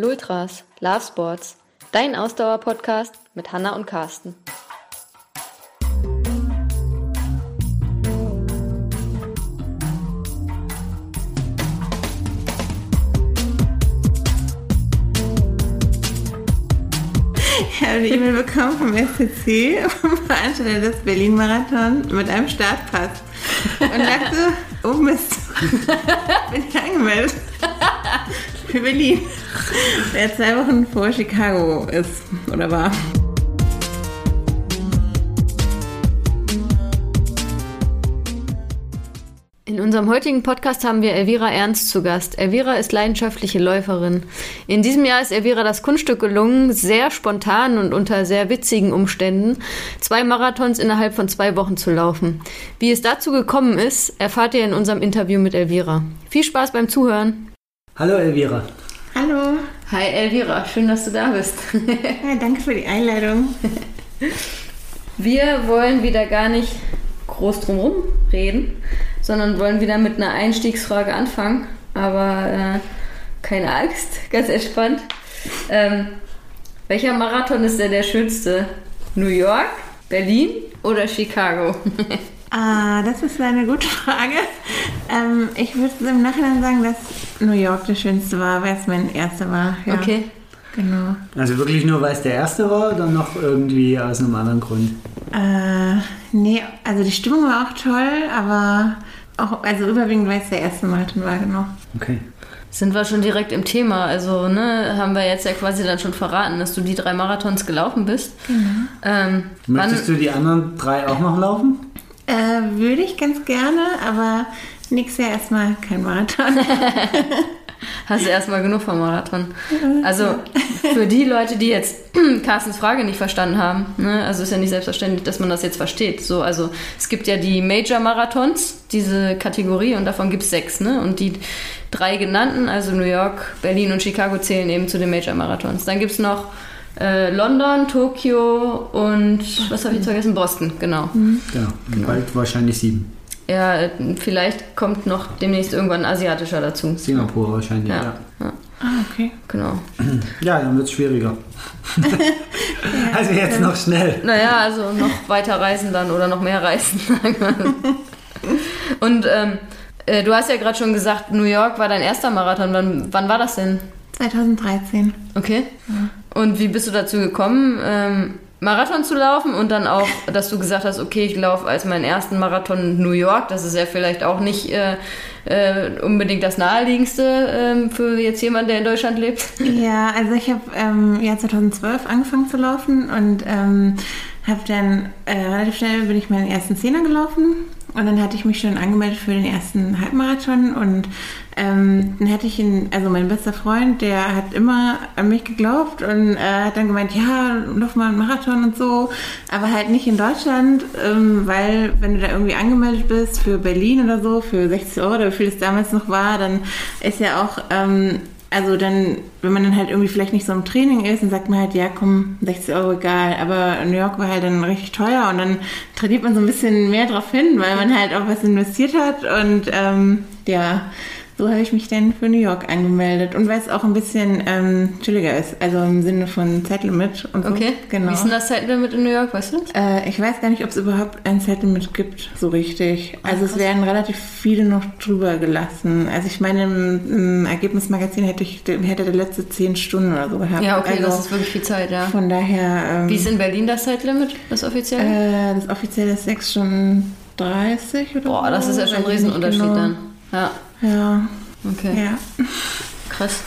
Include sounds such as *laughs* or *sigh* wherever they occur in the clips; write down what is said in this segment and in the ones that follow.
Lultras, Love Sports, dein Ausdauer-Podcast mit Hanna und Carsten. Ich habe eine E-Mail bekommen vom SCC, vom Veranstalter des Berlin-Marathon, mit einem Startpass. Und dachte, oh Mist, bin ich angemeldet. Für Berlin. *laughs* Der zwei Wochen vor Chicago ist oder war. In unserem heutigen Podcast haben wir Elvira Ernst zu Gast. Elvira ist leidenschaftliche Läuferin. In diesem Jahr ist Elvira das Kunststück gelungen, sehr spontan und unter sehr witzigen Umständen zwei Marathons innerhalb von zwei Wochen zu laufen. Wie es dazu gekommen ist, erfahrt ihr in unserem Interview mit Elvira. Viel Spaß beim Zuhören. Hallo Elvira. Hallo. Hi Elvira, schön, dass du da bist. *laughs* Ja, danke für die Einladung. Wir wollen wieder gar nicht groß drumherum reden, sondern wollen wieder mit einer Einstiegsfrage anfangen. Aber äh, keine Angst, *laughs* ganz entspannt. Ähm, welcher Marathon ist denn der schönste? New York, Berlin oder Chicago? *laughs* Ah, das ist eine gute Frage. Ähm, ich würde im Nachhinein sagen, dass New York das schönste war, weil es mein erster war. Ja. Okay. Genau. Also wirklich nur, weil es der erste war oder noch irgendwie aus einem anderen Grund? Äh, nee, also die Stimmung war auch toll, aber auch, also überwiegend, weil es der erste Marathon war, genau. Okay. Sind wir schon direkt im Thema. Also, ne, haben wir jetzt ja quasi dann schon verraten, dass du die drei Marathons gelaufen bist. Ähm, Möchtest du die anderen drei auch noch laufen? Äh, würde ich ganz gerne, aber nächstes Jahr erstmal kein Marathon. *laughs* Hast du erstmal genug vom Marathon. Also für die Leute, die jetzt *clears throat* Carstens Frage nicht verstanden haben, ne, also ist ja nicht selbstverständlich, dass man das jetzt versteht. So, also es gibt ja die Major-Marathons, diese Kategorie, und davon gibt es sechs, ne? Und die drei genannten, also New York, Berlin und Chicago, zählen eben zu den Major-Marathons. Dann gibt es noch äh, London, Tokio und was habe ich jetzt vergessen? Boston, genau. Genau. Und Bald wahrscheinlich sieben. Ja, vielleicht kommt noch demnächst irgendwann ein asiatischer dazu. Singapur wahrscheinlich, ja. Ja, ja, ah, okay. genau. *clears throat* Ja, dann wird es schwieriger. *laughs* *laughs* also jetzt noch schnell. Naja, also noch weiter reisen dann oder noch mehr reisen. *laughs* Und ähm, äh, du hast ja gerade schon gesagt, New York war dein erster Marathon. Wann, wann war das denn? 2013. Okay. Und wie bist du dazu gekommen, ähm, Marathon zu laufen und dann auch, dass du gesagt hast, okay, ich laufe als meinen ersten Marathon New York. Das ist ja vielleicht auch nicht äh, äh, unbedingt das naheliegendste ähm, für jetzt jemanden, der in Deutschland lebt. Ja, also ich habe ähm, ja 2012 angefangen zu laufen und ähm, habe dann äh, relativ schnell bin ich meinen ersten Zehner gelaufen und dann hatte ich mich schon angemeldet für den ersten Halbmarathon und ähm, dann hatte ich ihn, also mein bester Freund, der hat immer an mich geglaubt und äh, hat dann gemeint, ja, lauf mal einen Marathon und so, aber halt nicht in Deutschland, ähm, weil wenn du da irgendwie angemeldet bist für Berlin oder so, für 60 Euro oder wie viel es damals noch war, dann ist ja auch ähm, also dann, wenn man dann halt irgendwie vielleicht nicht so im Training ist, dann sagt man halt, ja komm, 60 Euro egal. Aber New York war halt dann richtig teuer und dann trainiert man so ein bisschen mehr drauf hin, weil man halt auch was investiert hat. Und ähm, ja, so habe ich mich dann für New York angemeldet. Und weil es auch ein bisschen ähm, chilliger ist, also im Sinne von Zeitlimit und so. Okay. Genau. Wie ist denn das Zeitlimit in New York, weißt du das? Äh, ich weiß gar nicht, ob es überhaupt ein Zeitlimit gibt, so richtig. Also es werden relativ viele noch drüber gelassen. Also ich meine, im, im Ergebnismagazin hätte, ich, hätte der letzte zehn Stunden oder so gehabt. Ja, okay, also das ist wirklich viel Zeit, ja. Von daher... Ähm, Wie ist in Berlin das Zeitlimit, das offizielle? äh, das offizielle ist 6 Stunden 30 oder Boah, das ist ja schon ein Riesenunterschied genau. dann. Ja, Ja, okay. ja. Krass.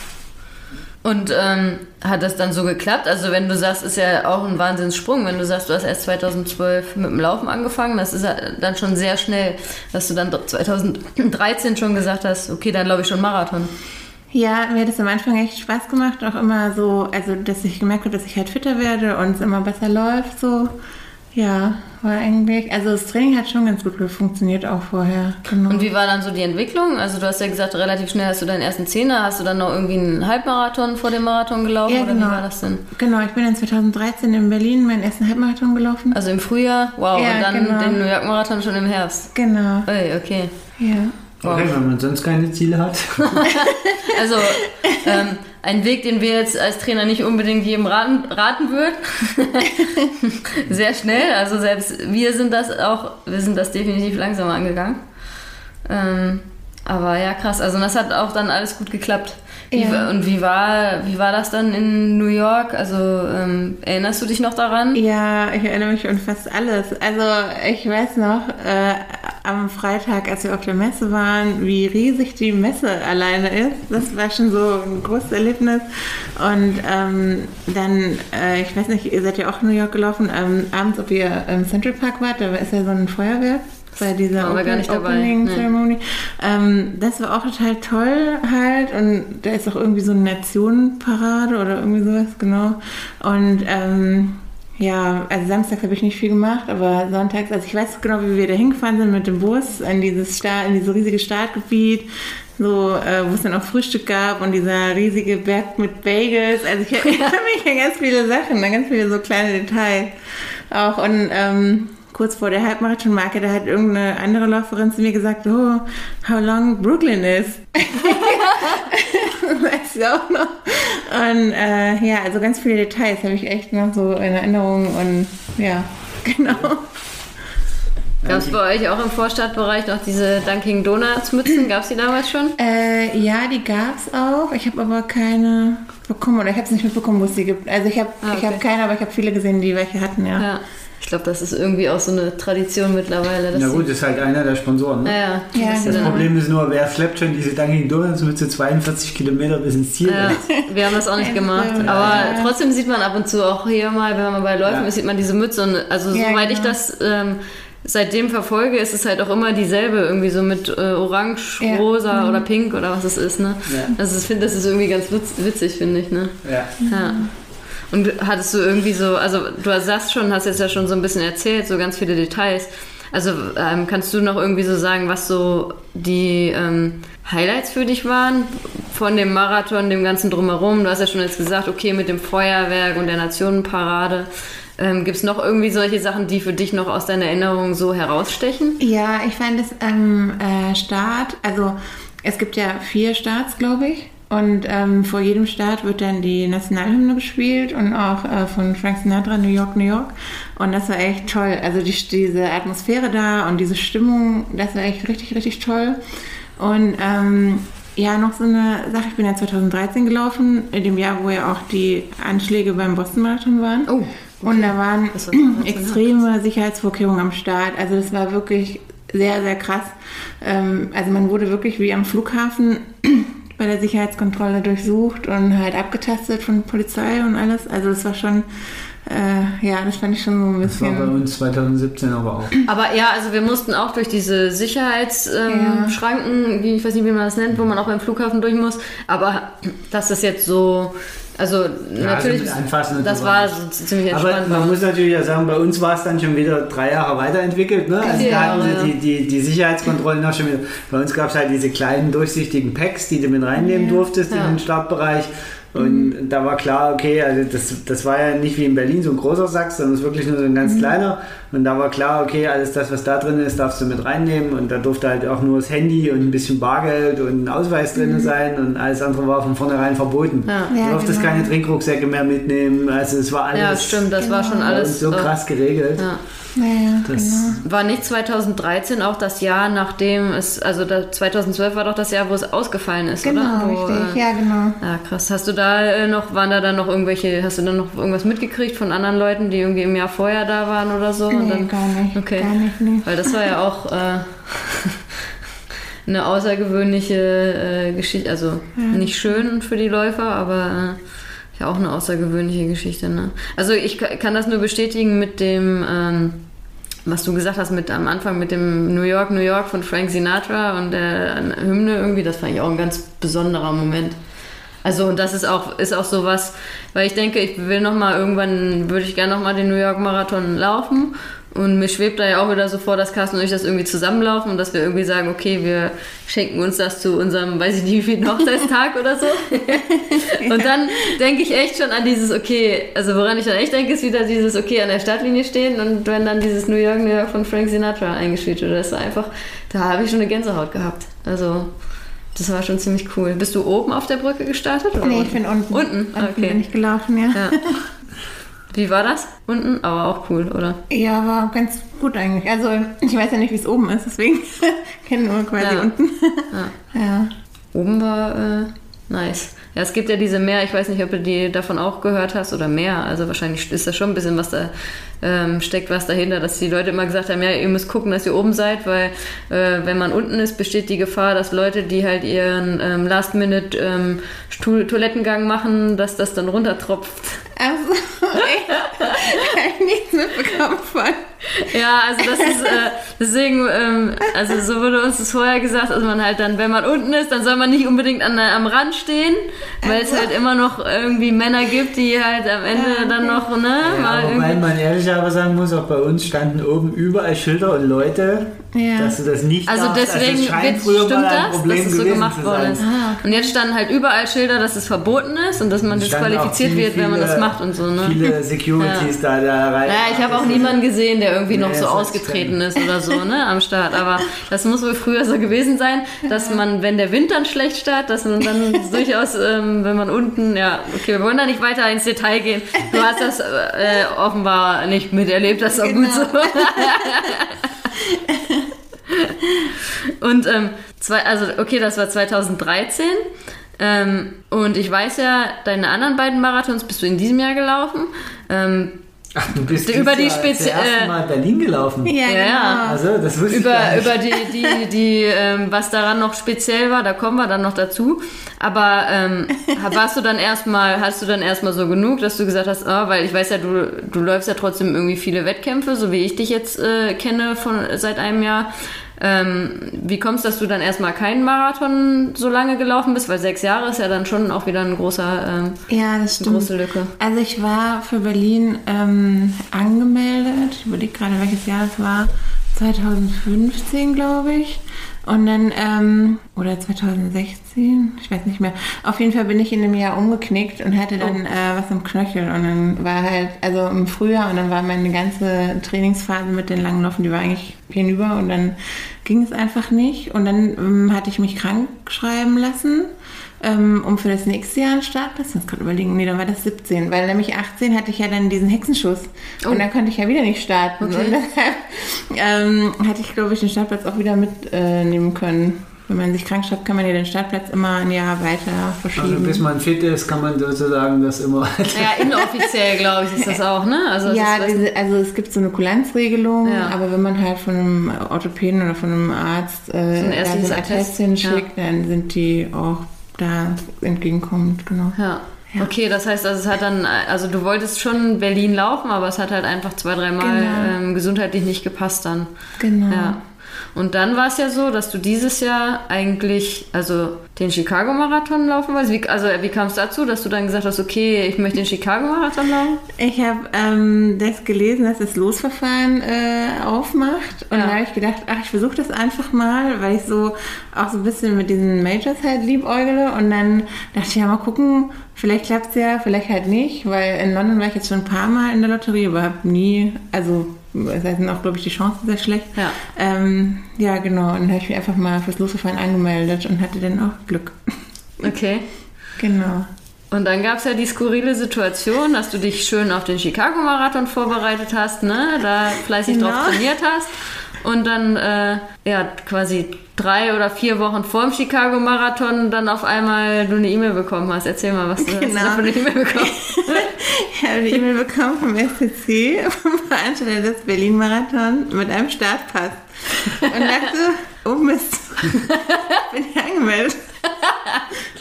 Und ähm, hat das dann so geklappt? Also wenn du sagst, ist ja auch ein Wahnsinnssprung, wenn du sagst, du hast erst 2012 mit dem Laufen angefangen, das ist ja dann schon sehr schnell, dass du dann 2013 schon gesagt hast, okay, dann laufe ich schon Marathon. Ja, mir hat es am Anfang echt Spaß gemacht, auch immer so, also dass ich gemerkt habe, dass ich halt fitter werde und es immer besser läuft, so. Ja, war eigentlich, also das Training hat schon ganz gut funktioniert auch vorher. Genau. Und wie war dann so die Entwicklung? Also du hast ja gesagt, relativ schnell hast du deinen ersten Zehner, hast du dann noch irgendwie einen Halbmarathon vor dem Marathon gelaufen Ja, oder genau. wie war das denn? Genau, ich bin in 2013 in Berlin meinen ersten Halbmarathon gelaufen. Also im Frühjahr, wow, Ja, und dann genau. den New York Marathon schon im Herbst. Genau, Ey, okay. ja. Wow. Okay, wenn man sonst keine Ziele hat. *laughs* Also, ähm, ein Weg, den wir jetzt als Trainer nicht unbedingt jedem raten, raten würden. *laughs* Sehr schnell. Also selbst wir sind das auch, wir sind das definitiv langsamer angegangen. Ähm, aber ja, krass. Also das hat auch dann alles gut geklappt. Wie, Ja. Und wie war, wie war das dann in New York? Also ähm, erinnerst du dich noch daran? Ja, ich erinnere mich an fast alles. Also ich weiß noch, äh, am Freitag, als wir auf der Messe waren, wie riesig die Messe alleine ist. Das war schon so ein großes Erlebnis. Und ähm, dann, äh, ich weiß nicht, ihr seid ja auch in New York gelaufen, ähm, abends, ob ihr im Central Park wart, da ist ja so ein Feuerwerk bei dieser gar Open- nicht dabei, Opening nee. Ceremony. Ähm, das war auch total toll halt und da ist auch irgendwie so eine Nationenparade oder irgendwie sowas, genau. Und ähm, ja, also samstags habe ich nicht viel gemacht, aber sonntags, also ich weiß genau, wie wir da hingefahren sind mit dem Bus in dieses Start, in dieses riesige Startgebiet, so, äh, wo es dann auch Frühstück gab und dieser riesige Berg mit Bagels. Also ich *laughs* erinnere mich an ganz viele Sachen, an ganz viele so kleine Details auch und ähm, kurz vor der Halbmarathon-Marke, da hat irgendeine andere Läuferin zu mir gesagt, oh, how long Brooklyn is. *laughs* weißt du auch noch? Und äh, ja, also ganz viele Details habe ich echt noch so in Erinnerung und ja, *laughs* genau. Gab es bei euch auch im Vorstadtbereich noch diese Dunkin' Donuts Mützen? Gab es die damals schon? Äh, ja, die gab es auch. Ich habe aber keine bekommen oder ich habe es nicht mitbekommen, wo es die gibt. Also ich habe Ah, ich okay. hab keine, aber ich habe viele gesehen, die welche hatten, ja. Ja. Ich glaube, das ist irgendwie auch so eine Tradition mittlerweile. dass Na gut, das ist halt einer der Sponsoren. Ne? Ja, ja. Ja, Das Das ist, Problem ist nur, wer schleppt schon diese Dunkin' Donuts mit so 42 Kilometer bis ins Ziel? Ja, wir haben das auch nicht Ja, gemacht. ja. Aber trotzdem sieht man ab und zu auch hier mal, wenn man bei Läufen Ja. ist, sieht man diese Mütze. Und also Ja, soweit ich genau. das ähm, seitdem verfolge, ist es halt auch immer dieselbe, irgendwie so mit äh, Orange, Ja. Rosa oder Pink oder was es ist. Ne? Ja. Also ich finde, das ist irgendwie ganz witz, witzig, finde ich. Ne? Ja. Ja. Und hattest du irgendwie so, also du sagst schon, hast jetzt ja schon so ein bisschen erzählt, so ganz viele Details. Also ähm, kannst du noch irgendwie so sagen, was so die ähm, Highlights für dich waren von dem Marathon, dem ganzen drumherum? Du hast ja schon jetzt gesagt, okay, mit dem Feuerwerk und der Nationenparade. Ähm, Gibt es noch irgendwie solche Sachen, die für dich noch aus deiner Erinnerung so herausstechen? Ja, ich fand es am äh, Start, also es gibt ja vier Starts, glaube ich. Und ähm, vor jedem Start wird dann die Nationalhymne gespielt und auch äh, von Frank Sinatra New York, New York. Und das war echt toll. Also die, diese Atmosphäre da und diese Stimmung, das war echt richtig, richtig toll. Und ähm, ja, noch so eine Sache, ich bin ja 2013 gelaufen, in dem Jahr, wo ja auch die Anschläge beim Boston-Marathon waren. Oh, Und da waren Das war 2013, extreme Sicherheitsvorkehrungen am Start. Also das war wirklich sehr, sehr krass. Ähm, also man wurde wirklich wie am Flughafen bei der Sicherheitskontrolle durchsucht und halt abgetastet von Polizei und alles. Also das war schon, äh, ja, das fand ich schon so ein Das war bei bisschen. uns 2017 aber auch. Aber ja, also wir mussten auch durch diese Sicherheitsschranken, ähm, Ja. Ich weiß nicht, wie man das nennt, wo man auch beim Flughafen durch muss. Aber dass das jetzt so, also natürlich, also Anfassen und das war so ziemlich Aber entspannt. man muss natürlich ja sagen, bei uns war es dann schon wieder drei Jahre weiterentwickelt. Ne? Also da hatten Jahre, sie die, die, die Sicherheitskontrollen auch schon wieder. Bei uns gab es halt diese kleinen durchsichtigen Packs, die du mit reinnehmen durftest Ja. in den Startbereich. Und da war klar, okay, also das, das war ja nicht wie in Berlin so ein großer Sack, sondern es ist wirklich nur so ein ganz kleiner. Und da war klar, okay, alles das, was da drin ist, darfst du mit reinnehmen. Und da durfte halt auch nur das Handy und ein bisschen Bargeld und ein Ausweis drin sein. Und alles andere war von vornherein verboten. Ja. Du Ja, durftest genau. keine Trinkrucksäcke mehr mitnehmen. Also es war alles ja, stimmt, das war schon Genau. alles. so äh, krass geregelt. Ja. Naja, Das, genau. War nicht 2013 auch das Jahr, nachdem es, also da, 2012 war doch das Jahr, wo es ausgefallen ist, Genau, oder? Wo, richtig. äh, Ja, genau. Ja, krass. Hast du da äh, noch, waren da dann noch irgendwelche, hast du dann noch irgendwas mitgekriegt von anderen Leuten, die irgendwie im Jahr vorher da waren oder so? Und Nee, dann, gar nicht. Okay. Gar nicht, nee. Weil das war ja auch äh, *laughs* eine außergewöhnliche äh, Geschichte, also nicht schön für die Läufer, aber äh, ja auch eine außergewöhnliche Geschichte. Ne? Also ich ka- kann das nur bestätigen mit dem, ähm, was du gesagt hast mit am Anfang mit dem New York, New York von Frank Sinatra und der Hymne irgendwie, das fand ich auch ein ganz besonderer Moment. Also und das ist auch ist auch sowas, weil ich denke, ich will noch mal irgendwann würde ich gerne noch mal den New York Marathon laufen und mir schwebt da ja auch wieder so vor, dass Carsten und ich das irgendwie zusammenlaufen und dass wir irgendwie sagen, okay, wir schenken uns das zu unserem, weiß ich nicht, wie Hochzeitstag oder so. und dann denke ich echt schon an dieses, okay, also woran ich dann echt denke, ist wieder dieses, okay, an der Startlinie stehen und wenn dann dieses New York, New York von Frank Sinatra eingespielt wird, das ist einfach, da habe ich schon eine Gänsehaut gehabt. Also Das war schon ziemlich cool. Bist du oben auf der Brücke gestartet? Oder Nee, unten? ich bin unten. Unten, Unten okay. bin ich gelaufen, ja. Ja. Wie war das? Unten? Aber auch cool, oder? Ja, war ganz gut eigentlich. Also ich weiß ja nicht, wie es oben ist, deswegen *laughs* kenne nur quasi Ja. unten. *laughs* ja. Oben war äh, nice. Ja, es gibt ja diese Meer, ich weiß nicht, ob du die davon auch gehört hast oder mehr. Also wahrscheinlich ist da schon ein bisschen was da ähm, steckt was dahinter, dass die Leute immer gesagt haben, ja, ihr müsst gucken, dass ihr oben seid, weil äh, wenn man unten ist, besteht die Gefahr, dass Leute, die halt ihren ähm, Last-Minute ähm, Stuhl- Toilettengang machen, dass das dann runtertropft. Also? *laughs* Habe ich nichts mitbekommen von. *laughs* Ja, also das ist äh, deswegen, ähm, also so wurde uns das vorher gesagt, dass man halt dann, wenn man unten ist, dann soll man nicht unbedingt an, am Rand stehen, weil es halt immer noch irgendwie Männer gibt, die halt am Ende dann noch, ne, mal Ja, wobei irgendwie. man ehrlich aber sagen muss, auch bei uns standen oben überall Schilder und Leute, Ja. dass du das nicht Also darfst. deswegen das scheint wird, früher stimmt mal ein das, Problem dass es so gemacht worden ist. Ah, Und jetzt standen halt überall Schilder, dass es verboten ist und dass man disqualifiziert wird, wenn man das viele- macht und so, ne? Viele *laughs* Securities da, da rein. Naja, ich habe auch niemanden gesehen, der irgendwie noch Nee, so ausgetreten ist oder so, ne, am Start. Aber *laughs* das muss wohl früher so gewesen sein, dass man, wenn der Wind dann schlecht startet, dass man dann *laughs* durchaus, ähm, wenn man unten, ja, okay, wir wollen da nicht weiter ins Detail gehen. Du hast das äh, offenbar nicht miterlebt, das ist auch gut so. *laughs* Und ähm, zwei, also okay, das war 2013. Ähm, und ich weiß ja, deine anderen beiden Marathons bist du in diesem Jahr gelaufen. Ähm, Ach, du bist Über die ersten äh, Mal Berlin gelaufen. Ja, Ja, ja. genau. Also, das wusste ich gar über, nicht. über die, die, *laughs* die ähm, was daran noch speziell war, da kommen wir dann noch dazu. Aber ähm, warst du dann erstmal, hast du dann erstmal so genug, dass du gesagt hast, ah, weil ich weiß ja, du, du läufst ja trotzdem irgendwie viele Wettkämpfe, so wie ich dich jetzt äh, kenne von seit einem Jahr. Ähm, wie kommst dass du dann erstmal keinen Marathon so lange gelaufen bist? Weil sechs Jahre ist ja dann schon auch wieder ein großer, ähm, Ja, das eine stimmt. große Lücke. Also ich war für Berlin ähm, angemeldet. Ich überlege gerade, welches Jahr das war. 2015, glaube ich. Und dann, ähm, oder 2016, ich weiß nicht mehr. Auf jeden Fall bin ich in dem Jahr umgeknickt und hatte dann äh, was am Knöchel. Und dann war halt, also im Frühjahr, und dann war meine ganze Trainingsphase mit den langen Laufen, die war eigentlich hinüber. Und dann ging es einfach nicht. Und dann ähm, hatte ich mich krank schreiben lassen ähm, um für das nächste Jahr einen Startplatz. Muss gerade überlegen, nee, dann war das 17, weil nämlich 18 hatte ich ja dann diesen Hexenschuss Oh. und dann konnte ich ja wieder nicht starten. Okay. Und *laughs* deshalb ähm, hatte ich, glaube ich, den Startplatz auch wieder mitnehmen äh, können. Wenn man sich krank schreibt, kann man ja den Startplatz immer ein Jahr weiter Also, verschieben. bis man fit ist, kann man sozusagen das immer. *laughs* Ja, inoffiziell, glaube ich, ist das auch, ne? Also, ja, ist, diese, also es gibt so eine Kulanzregelung, Ja. aber wenn man halt von einem Orthopäden oder von einem Arzt äh, So ein da ärztliches so ein Attest, hinschickt, dann sind die auch da entgegenkommend, genau. Ja. Ja. Okay, das heißt, also es hat dann, also du wolltest schon Berlin laufen, aber es hat halt einfach zwei, dreimal Genau. ähm, gesundheitlich nicht gepasst dann. Genau. Ja. Und dann war es ja so, dass du dieses Jahr eigentlich, also den Chicago-Marathon laufen wolltest. Wie, also wie kam es dazu, dass du dann gesagt hast, okay, ich möchte den Chicago-Marathon laufen? Ich habe ähm, das gelesen, dass das Losverfahren äh, aufmacht. Und Ja. da habe ich gedacht, ach, ich versuche das einfach mal, weil ich so auch so ein bisschen mit diesen Majors halt liebäugle. Und dann dachte ich, ja, mal gucken, vielleicht klappt es ja, vielleicht halt nicht. Weil in London war ich jetzt schon ein paar Mal in der Lotterie, aber habe nie, also das heißt, sind auch, glaube ich, die Chancen sehr schlecht. Ja. Ähm, ja, genau. Und dann habe ich mich einfach mal fürs Losverfahren angemeldet und hatte dann auch Glück. Okay. genau. Und dann gab es ja die skurrile Situation, dass du dich schön auf den Chicago-Marathon vorbereitet hast, ne? Da fleißig drauf Genau. trainiert hast. Und dann, äh, ja, quasi drei oder vier Wochen vor dem Chicago-Marathon dann auf einmal du eine E-Mail bekommen hast. Erzähl mal, was du hast du Genau. da für eine E-Mail bekommen. *laughs* Ich habe eine E-Mail bekommen vom SCC, vom Veranstalter des Berlin-Marathon, mit einem Startpass. Und dachte, oh Mist, bin ich angemeldet.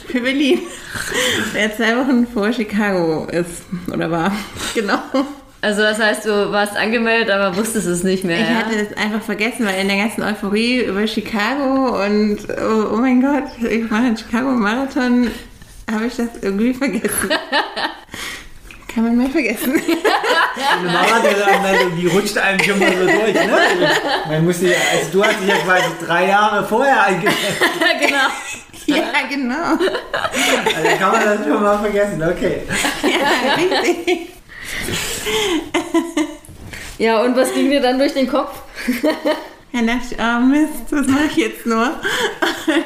Für Berlin. Der zwei Wochen vor Chicago ist, oder war. Genau. Also das heißt, du warst angemeldet, aber wusstest es nicht mehr. Ich ja? hatte es einfach vergessen, weil in der ganzen Euphorie über Chicago und oh, oh mein Gott, ich mache einen Chicago-Marathon, habe ich das irgendwie vergessen. *laughs* Kann man mal vergessen. *laughs* Eine Marathon-Anmeldung, die rutscht einem schon mal so durch. Ne? Man muss die, also du hast dich ja quasi drei Jahre vorher eingemeldet. *laughs* genau. Ja, genau. Also kann man das schon mal vergessen. Okay. Ja, richtig. Ja, und was ging dir dann durch den Kopf? Dann dachte ich, oh Mist, was mache ich jetzt nur?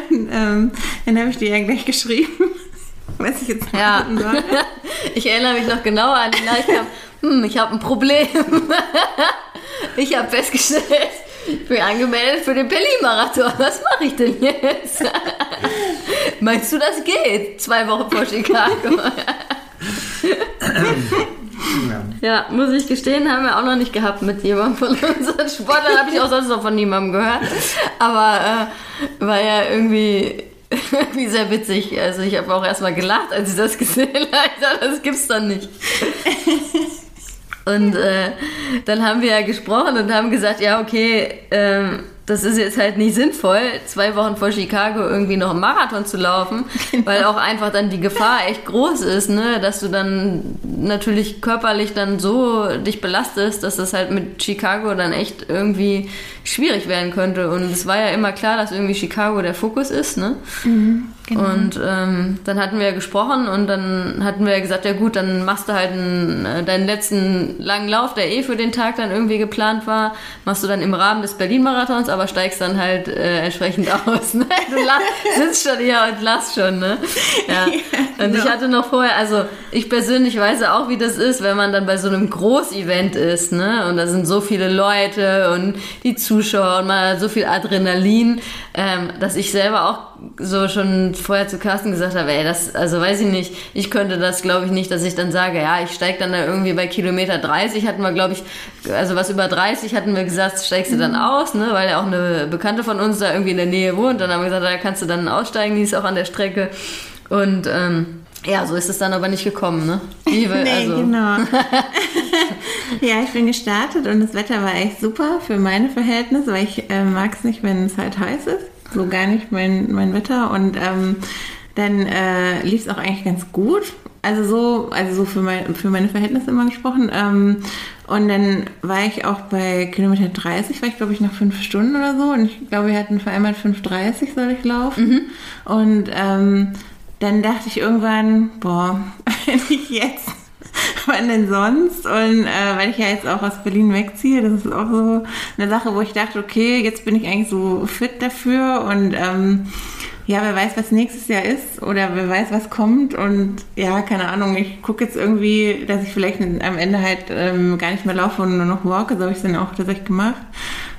Und, *laughs* ähm, dann habe ich dir ja gleich geschrieben, *laughs* was ich jetzt Ja. machen soll. *laughs* Ich erinnere mich noch genau an die Nachricht, hm, ich habe ein Problem. Ich habe festgestellt, ich bin angemeldet für den Berlin-Marathon. Was mache ich denn jetzt? Meinst du, das geht? Zwei Wochen vor Chicago. Ja. Ja, muss ich gestehen, haben wir auch noch nicht gehabt mit jemandem von *laughs* unseren Sportlern. Habe ich auch sonst noch von niemandem gehört. Aber äh, war ja irgendwie, *laughs* irgendwie sehr witzig. Also ich habe auch erstmal gelacht, als ich das gesehen *laughs* habe. Das gibt's doch nicht. Und äh, dann haben wir ja gesprochen und haben gesagt, ja, okay, ähm, das ist jetzt halt nicht sinnvoll, zwei Wochen vor Chicago irgendwie noch einen Marathon zu laufen, weil auch einfach dann die Gefahr echt groß ist, ne, dass du dann natürlich körperlich dann so dich belastest, dass das halt mit Chicago dann echt irgendwie schwierig werden könnte. Und es war ja immer klar, dass irgendwie Chicago der Fokus ist, ne? Und ähm, dann hatten wir ja gesprochen und dann hatten wir ja gesagt, ja gut, dann machst du halt einen, äh, deinen letzten langen Lauf, der eh für den Tag dann irgendwie geplant war, machst du dann im Rahmen des Berlin-Marathons, aber steigst dann halt äh, entsprechend *laughs* aus. Ne? Du sitzt schon hier und lachst schon, ne? Ja. *laughs* Und ich hatte noch vorher, also ich persönlich weiß ja auch, wie das ist, wenn man dann bei so einem Großevent ist, ne? Und da sind so viele Leute und die Zuschauer und hat so viel Adrenalin, ähm, dass ich selber auch so schon vorher zu Carsten gesagt habe, ey, das, also weiß ich nicht, ich könnte das glaube ich nicht, dass ich dann sage, ja, ich steige dann da irgendwie bei Kilometer 30, hatten wir glaube ich, also was über 30 hatten wir gesagt, steigst du dann aus, ne, weil ja auch eine Bekannte von uns da irgendwie in der Nähe wohnt, dann haben wir gesagt, da kannst du dann aussteigen, die ist auch an der Strecke und ähm, ja, so ist es dann aber nicht gekommen, ne? Wir- *laughs* Nee, also, genau. *laughs* ja, ich bin gestartet und das Wetter war echt super für meine Verhältnisse, weil ich äh, mag es nicht, wenn es halt heiß ist. So gar nicht mein, mein Wetter. Und ähm, dann äh, lief es auch eigentlich ganz gut. Also so, also so für, mein, für meine Verhältnisse immer gesprochen. Ähm, und dann war ich auch bei Kilometer 30, war ich glaube ich nach fünf Stunden oder so. Und ich glaube, wir hatten vereinbart 5,30 soll ich laufen. Und ähm, dann dachte ich irgendwann, boah, *laughs* wenn ich jetzt, *laughs* wann denn sonst? Und äh, weil ich ja jetzt auch aus Berlin wegziehe, das ist auch so eine Sache, wo ich dachte, okay, jetzt bin ich eigentlich so fit dafür und ähm, ja, wer weiß, was nächstes Jahr ist oder wer weiß, was kommt und ja, keine Ahnung, ich gucke jetzt irgendwie, dass ich vielleicht am Ende halt ähm, gar nicht mehr laufe und nur noch walke, so habe ich es dann auch tatsächlich gemacht.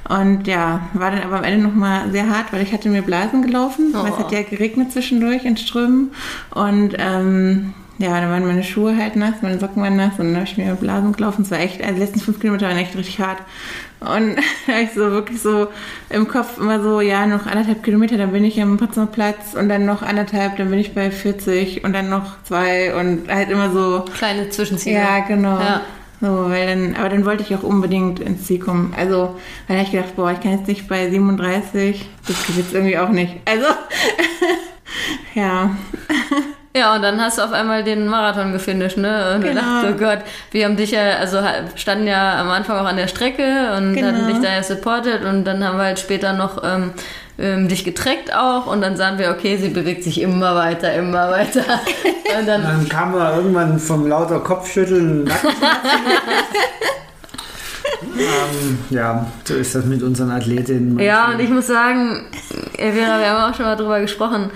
Und ja, war dann aber am Ende nochmal sehr hart, weil ich hatte mir Blasen gelaufen, weil es Oh. hat ja geregnet zwischendurch in Strömen und ähm, ja, dann waren meine Schuhe halt nass, meine Socken waren nass und dann habe ich mir Blasen gelaufen. Es war echt, also die letzten fünf Kilometer waren echt richtig hart. Und *laughs* da habe ich so wirklich so im Kopf immer so, ja, noch anderthalb Kilometer, dann bin ich am Potsdamer Platz und dann noch anderthalb, dann bin ich bei 40 und dann noch zwei und halt immer so, kleine Zwischenziele. ja, genau. Ja. So, weil dann, aber dann wollte ich auch unbedingt ins Ziel kommen. Also, weil ich gedacht, boah, ich kann jetzt nicht bei 37, das geht jetzt irgendwie auch nicht. Also, *laughs* ja. *laughs* Ja, und dann hast du auf einmal den Marathon gefinisht, ne? Und Genau. dachtest, oh Gott, wir haben dich ja, also standen ja am Anfang auch an der Strecke und Genau. hatten dich da ja supportet und dann haben wir halt später noch ähm, ähm, dich getrackt auch und dann sahen wir, okay, sie bewegt sich immer weiter, immer weiter. *laughs* Und dann, Dann kam er irgendwann vom lauter Kopfschütteln Nacken. *laughs* ähm, ja, so ist das mit unseren Athletinnen. ja, und ich muss sagen, äh, Vera, wir haben auch schon mal drüber gesprochen.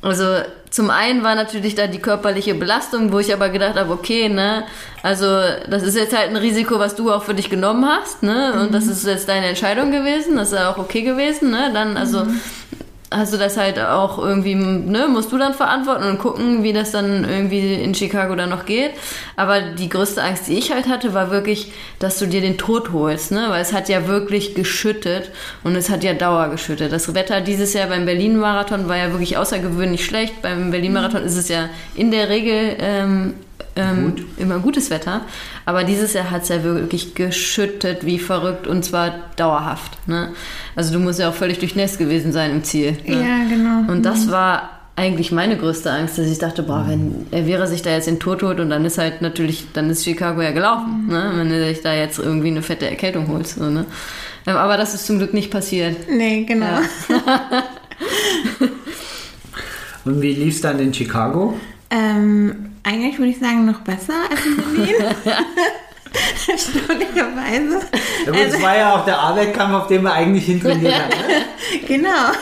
Also zum einen war natürlich da die körperliche Belastung, wo ich aber gedacht habe, okay, ne, also das ist jetzt halt ein Risiko, was du auch für dich genommen hast, ne, und das ist jetzt deine Entscheidung gewesen, das ist auch okay gewesen, ne, dann also hast du das halt auch irgendwie, ne, musst du dann verantworten und gucken, wie das dann irgendwie in Chicago dann noch geht. Aber die größte Angst, die ich halt hatte, war wirklich, dass du dir den Tod holst, ne, weil es hat ja wirklich geschüttet und es hat ja Dauer geschüttet. Das Wetter dieses Jahr beim Berlin-Marathon war ja wirklich außergewöhnlich schlecht. Beim Berlin-Marathon ist es ja in der Regel ähm, ähm, immer gutes Wetter. Aber dieses Jahr hat es ja wirklich geschüttet wie verrückt und zwar dauerhaft. Ne? Also du musst ja auch völlig durchnässt gewesen sein im Ziel. Ne? Ja, genau. Und das war eigentlich meine größte Angst, dass ich dachte, boah, wenn er wäre sich da jetzt in Tod holt und dann ist halt natürlich, dann ist Chicago ja gelaufen, ne? wenn du dich da jetzt irgendwie eine fette Erkältung holst. So, ne? Ähm, Aber das ist zum Glück nicht passiert. Nee, genau. Ja. *laughs* Und wie lief es dann in Chicago? Ähm, eigentlich würde ich sagen, noch besser als in Berlin. *laughs* Erstaunlicherweise. Ja, gut, das war ja auch der Arbeitskampf, auf den wir eigentlich hintrainiert haben. *laughs* Genau.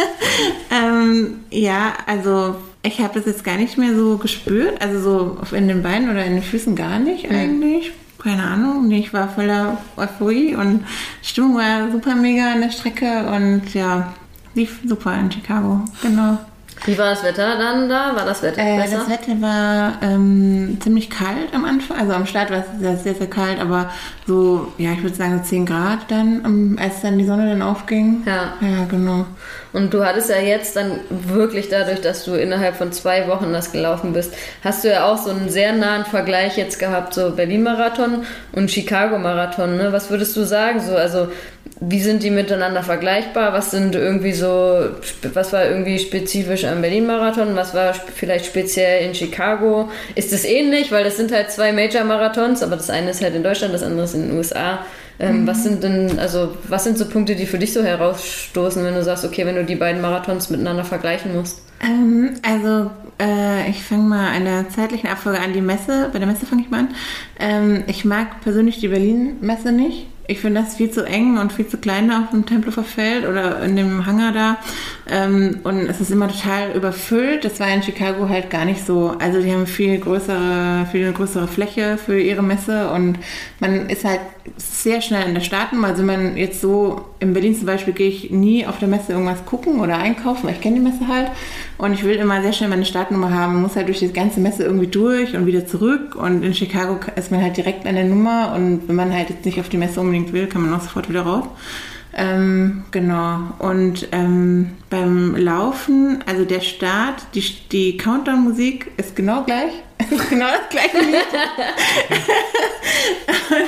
*laughs* ähm, ja, also ich habe das jetzt gar nicht mehr so gespürt. Also so in den Beinen oder in den Füßen gar nicht eigentlich. Keine Ahnung. Ich war voller Euphorie und Stimmung war super mega an der Strecke und ja, lief super in Chicago. Genau. Wie war das Wetter dann da? War das Wetter Äh, besser? das Wetter war ähm, ziemlich kalt am Anfang. Also am Start war es sehr, sehr, kalt, aber so, ja, ich würde sagen so 10 Grad dann, ähm, als dann die Sonne dann aufging. Ja. Ja, genau. Und du hattest ja jetzt dann wirklich dadurch, dass du innerhalb von zwei Wochen das gelaufen bist, hast du ja auch so einen sehr nahen Vergleich jetzt gehabt, so Berlin-Marathon und Chicago-Marathon. Ne? Was würdest du sagen? So, also wie sind die miteinander vergleichbar? Was sind irgendwie so, was war irgendwie spezifisch am Berlin-Marathon? Was war vielleicht speziell in Chicago? Ist es ähnlich? Weil das sind halt zwei Major-Marathons, aber das eine ist halt in Deutschland, das andere ist in den USA. Ähm, Was sind denn, also was sind so Punkte, die für dich so herausstoßen, wenn du sagst, okay, wenn du die beiden Marathons miteinander vergleichen musst? Ähm, also, äh, ich fange mal an der zeitlichen Abfolge an. Die Messe, bei der Messe fange ich mal an. Ähm, ich mag persönlich die Berlin-Messe nicht. Ich finde das viel zu eng und viel zu klein auf dem Tempelhofer Feld oder in dem Hangar da. Ähm, und es ist immer total überfüllt. Das war in Chicago halt gar nicht so. Also die haben viel größere, viel größere Fläche für ihre Messe und man ist halt sehr schnell in der Starten. Also man jetzt so in Berlin zum Beispiel gehe ich nie auf der Messe irgendwas gucken oder einkaufen, weil ich kenne die Messe halt. Und ich will immer sehr schnell meine Startnummer haben. Man muss halt durch die ganze Messe irgendwie durch und wieder zurück. Und in Chicago ist man halt direkt an der Nummer. Und wenn man halt jetzt nicht auf die Messe unbedingt will, kann man auch sofort wieder raus. Ähm, genau. Und ähm, beim Laufen, also der Start, die, die Countdown-Musik ist genau gleich. *laughs* Genau das gleiche Lied. *laughs*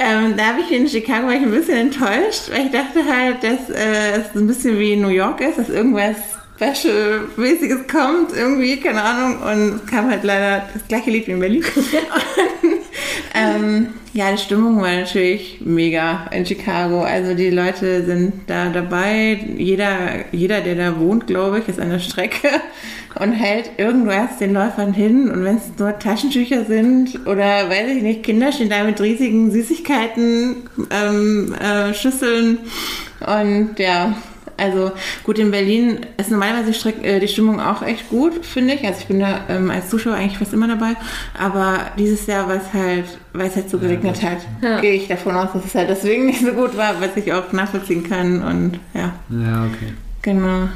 ähm, da habe ich in Chicago war ich ein bisschen enttäuscht, weil ich dachte halt, dass äh, es ein bisschen wie New York ist, dass irgendwas Special-mäßiges kommt, irgendwie, keine Ahnung. Und es kam halt leider das gleiche Lied wie in Berlin. Und, *laughs* ähm, ja, die Stimmung war natürlich mega in Chicago. Also die Leute sind da dabei. Jeder, jeder der da wohnt, glaube ich, ist an der Strecke *laughs* und hält irgendwas den Läufern hin. Und wenn es nur Taschentücher sind oder, weiß ich nicht, Kinder stehen da mit riesigen Süßigkeiten, ähm, äh, Schüsseln. Und ja, also gut, in Berlin ist normalerweise die, äh, die Stimmung auch echt gut, finde ich. Also ich bin da ähm, als Zuschauer eigentlich fast immer dabei. Aber dieses Jahr, weil es halt, weil es halt so geregnet hat, Ja. gehe ich davon aus, dass es halt deswegen nicht so gut war, was ich auch nachvollziehen kann. Und ja, Ja, okay. genau.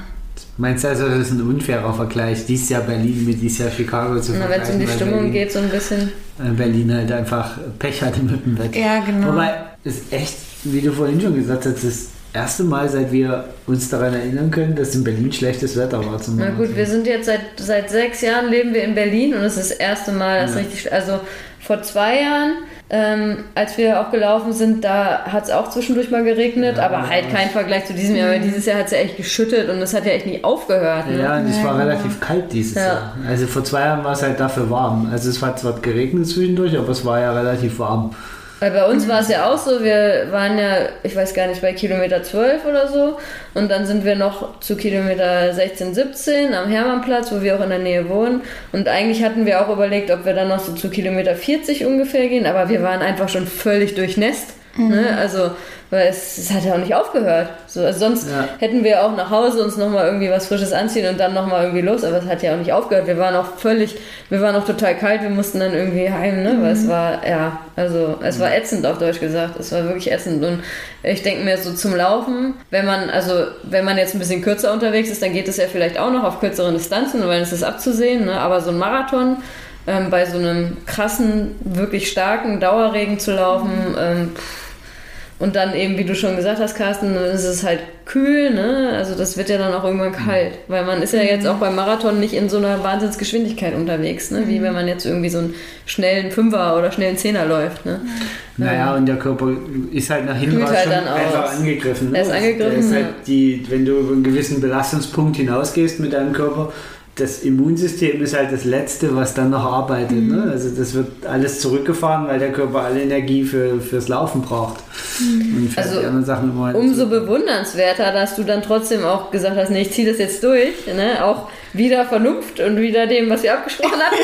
Meinst du also, das ist ein unfairer Vergleich, dieses Jahr Berlin mit dieses Jahr Chicago zu Na, wenn es um die Stimmung Berlin, geht, so ein bisschen. äh, Berlin halt einfach Pech hatte mit dem Wetter. Ja, genau. Wobei, es ist echt, wie du vorhin schon gesagt hast, das erste Mal, seit wir uns daran erinnern können, dass in Berlin schlechtes Wetter war. Zum Na gut, wir sind jetzt seit, seit sechs Jahren leben wir in Berlin und es ist das erste Mal, dass Ja. richtig, also vor zwei Jahren, ähm, als wir auch gelaufen sind, da hat es auch zwischendurch mal geregnet, Ja, aber halt kein Vergleich zu diesem Jahr, weil dieses Jahr hat es ja echt geschüttet und es hat ja echt nie aufgehört. Ne? Ja, und es Ja, war relativ kalt dieses Ja. Jahr. Also vor zwei Jahren war es halt dafür warm. Also es hat zwar geregnet zwischendurch, aber es war ja relativ warm. Weil bei uns war es ja auch so, wir waren ja, ich weiß gar nicht, bei Kilometer 12 oder so. Und dann sind wir noch zu Kilometer 16, 17 am Hermannplatz, wo wir auch in der Nähe wohnen. Und eigentlich hatten wir auch überlegt, ob wir dann noch so zu Kilometer 40 ungefähr gehen, aber wir waren einfach schon völlig durchnässt. Ne? Also, weil es, es hat ja auch nicht aufgehört. So, also sonst Ja. hätten wir auch nach Hause uns nochmal irgendwie was Frisches anziehen und dann nochmal irgendwie los, aber es hat ja auch nicht aufgehört. Wir waren auch völlig, wir waren auch total kalt, wir mussten dann irgendwie heim, ne? Weil es war, ja, also es war ätzend auf Deutsch gesagt. Es war wirklich ätzend. Und ich denke mir so zum Laufen, wenn man, also wenn man jetzt ein bisschen kürzer unterwegs ist, dann geht es ja vielleicht auch noch auf kürzeren Distanzen, weil es ist abzusehen, ne? Aber so ein Marathon. Ähm, bei so einem krassen, wirklich starken Dauerregen zu laufen, ähm, pff, und dann eben, wie du schon gesagt hast, Carsten, ist es halt kühl, ne? Also das wird ja dann auch irgendwann kalt. Weil man ist ja jetzt auch beim Marathon nicht in so einer Wahnsinnsgeschwindigkeit unterwegs, ne? Wie wenn man jetzt irgendwie so einen schnellen Fünfer oder schnellen Zehner läuft, ne? Naja, und der Körper ist halt nach hinten halt schon dann aus. einfach angegriffen. Ne? Er ist angegriffen, Der ist halt die, wenn du über einen gewissen Belastungspunkt hinausgehst mit deinem Körper, das Immunsystem ist halt das Letzte, was dann noch arbeitet. Mhm. Ne? Also das wird alles zurückgefahren, weil der Körper alle Energie für, fürs Laufen braucht. Und für Also, die anderen Sachen immer halt Umso bewundernswerter, dass du dann trotzdem auch gesagt hast, nee, ich ziehe das jetzt durch, ne? Auch wieder Vernunft und wieder dem, was wir abgesprochen *laughs* hatten.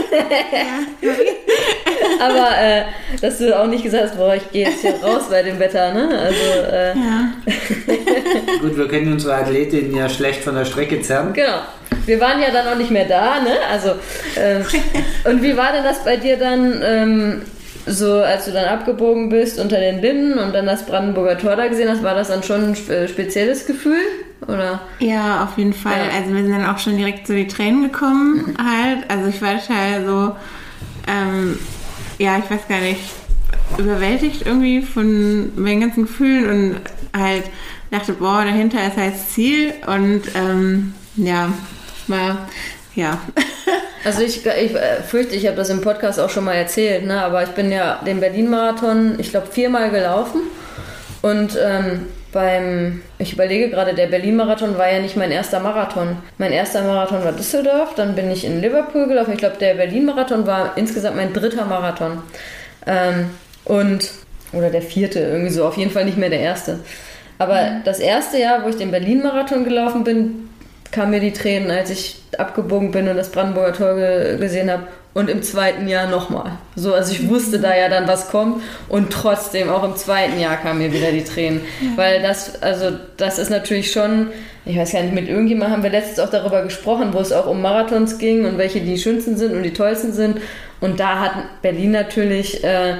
*laughs* Aber äh, dass du auch nicht gesagt hast, boah, ich gehe jetzt hier raus bei dem Wetter, ne? Also, äh, Ja. *laughs* *laughs* Gut, wir können unsere Athletin ja schlecht von der Strecke zerren. genau. Wir waren ja dann auch nicht mehr da, ne? Also, ähm, *laughs* und wie war denn das bei dir dann, ähm, so als du dann abgebogen bist unter den Linden und dann das Brandenburger Tor da gesehen hast, war das dann schon ein spe- spezielles Gefühl? Oder? Ja, auf jeden Fall. Ja. Also wir sind dann auch schon direkt zu die Tränen gekommen halt. Also ich war total so, ähm, ja, ich weiß gar nicht, überwältigt irgendwie von meinen ganzen Gefühlen und halt dachte, boah, dahinter ist halt das Ziel und ähm, ja, war, ja. *laughs* Also ich, ich äh, fürchte, ich habe das im Podcast auch schon mal erzählt, ne? aber ich bin ja den Berlin-Marathon, ich glaube, viermal gelaufen. Und ähm, beim, ich überlege gerade, der Berlin-Marathon war ja nicht mein erster Marathon. Mein erster Marathon war Düsseldorf, dann bin ich in Liverpool gelaufen. Ich glaube, der Berlin-Marathon war insgesamt mein dritter Marathon. Ähm, und, oder der vierte, irgendwie so, auf jeden Fall nicht mehr der erste. Aber das erste Jahr, wo ich den Berlin-Marathon gelaufen bin, kamen mir die Tränen, als ich abgebogen bin und das Brandenburger Tor ge gesehen habe. Und im zweiten Jahr nochmal. So, also ich wusste da ja dann, was kommt. Und trotzdem, auch im zweiten Jahr kamen mir wieder die Tränen. Weil das, also das ist natürlich schon, ich weiß gar nicht, mit irgendjemandem haben wir letztens auch darüber gesprochen, wo es auch um Marathons ging und welche die schönsten sind und die tollsten sind. Und da hat Berlin natürlich äh,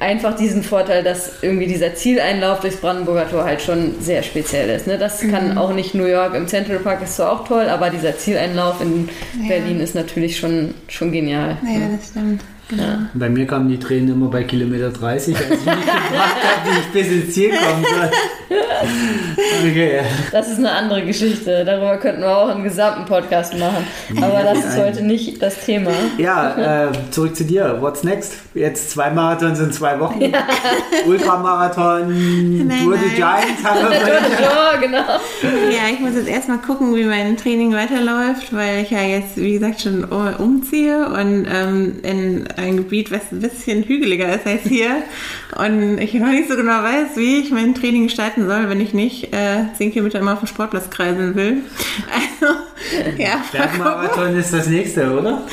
einfach diesen Vorteil, dass irgendwie dieser Zieleinlauf durchs Brandenburger Tor halt schon sehr speziell ist. Ne? Das kann auch nicht New York im Central Park ist zwar auch toll, aber dieser Zieleinlauf in Ja. Berlin ist natürlich schon, schon genial. Naja, das stimmt. Genau. Bei mir kamen die Tränen immer bei Kilometer 30, als ich mich gefragt habe, wie ich bis ins Ziel kommen soll. *laughs* Okay. Das ist eine andere Geschichte. Darüber könnten wir auch einen gesamten Podcast machen. Aber das ist heute nicht das Thema. Ja, *laughs* äh, zurück zu dir. What's next? Jetzt zwei Marathons in zwei Wochen. Ultramarathon, Nein, Tour. Giants haben wir Ja, genau. Ja, ich muss jetzt erstmal gucken, wie mein Training weiterläuft, weil ich ja jetzt, wie gesagt, schon uh, umziehe und ähm, in ein Gebiet, was ein bisschen hügeliger ist als hier. Und ich noch nicht so genau weiß, wie ich mein Training gestalten soll, wenn ich nicht äh, 10 Kilometer immer auf dem Sportplatz kreisen will. Also, *laughs* ja. Bergmarathon ist das nächste, oder? *laughs*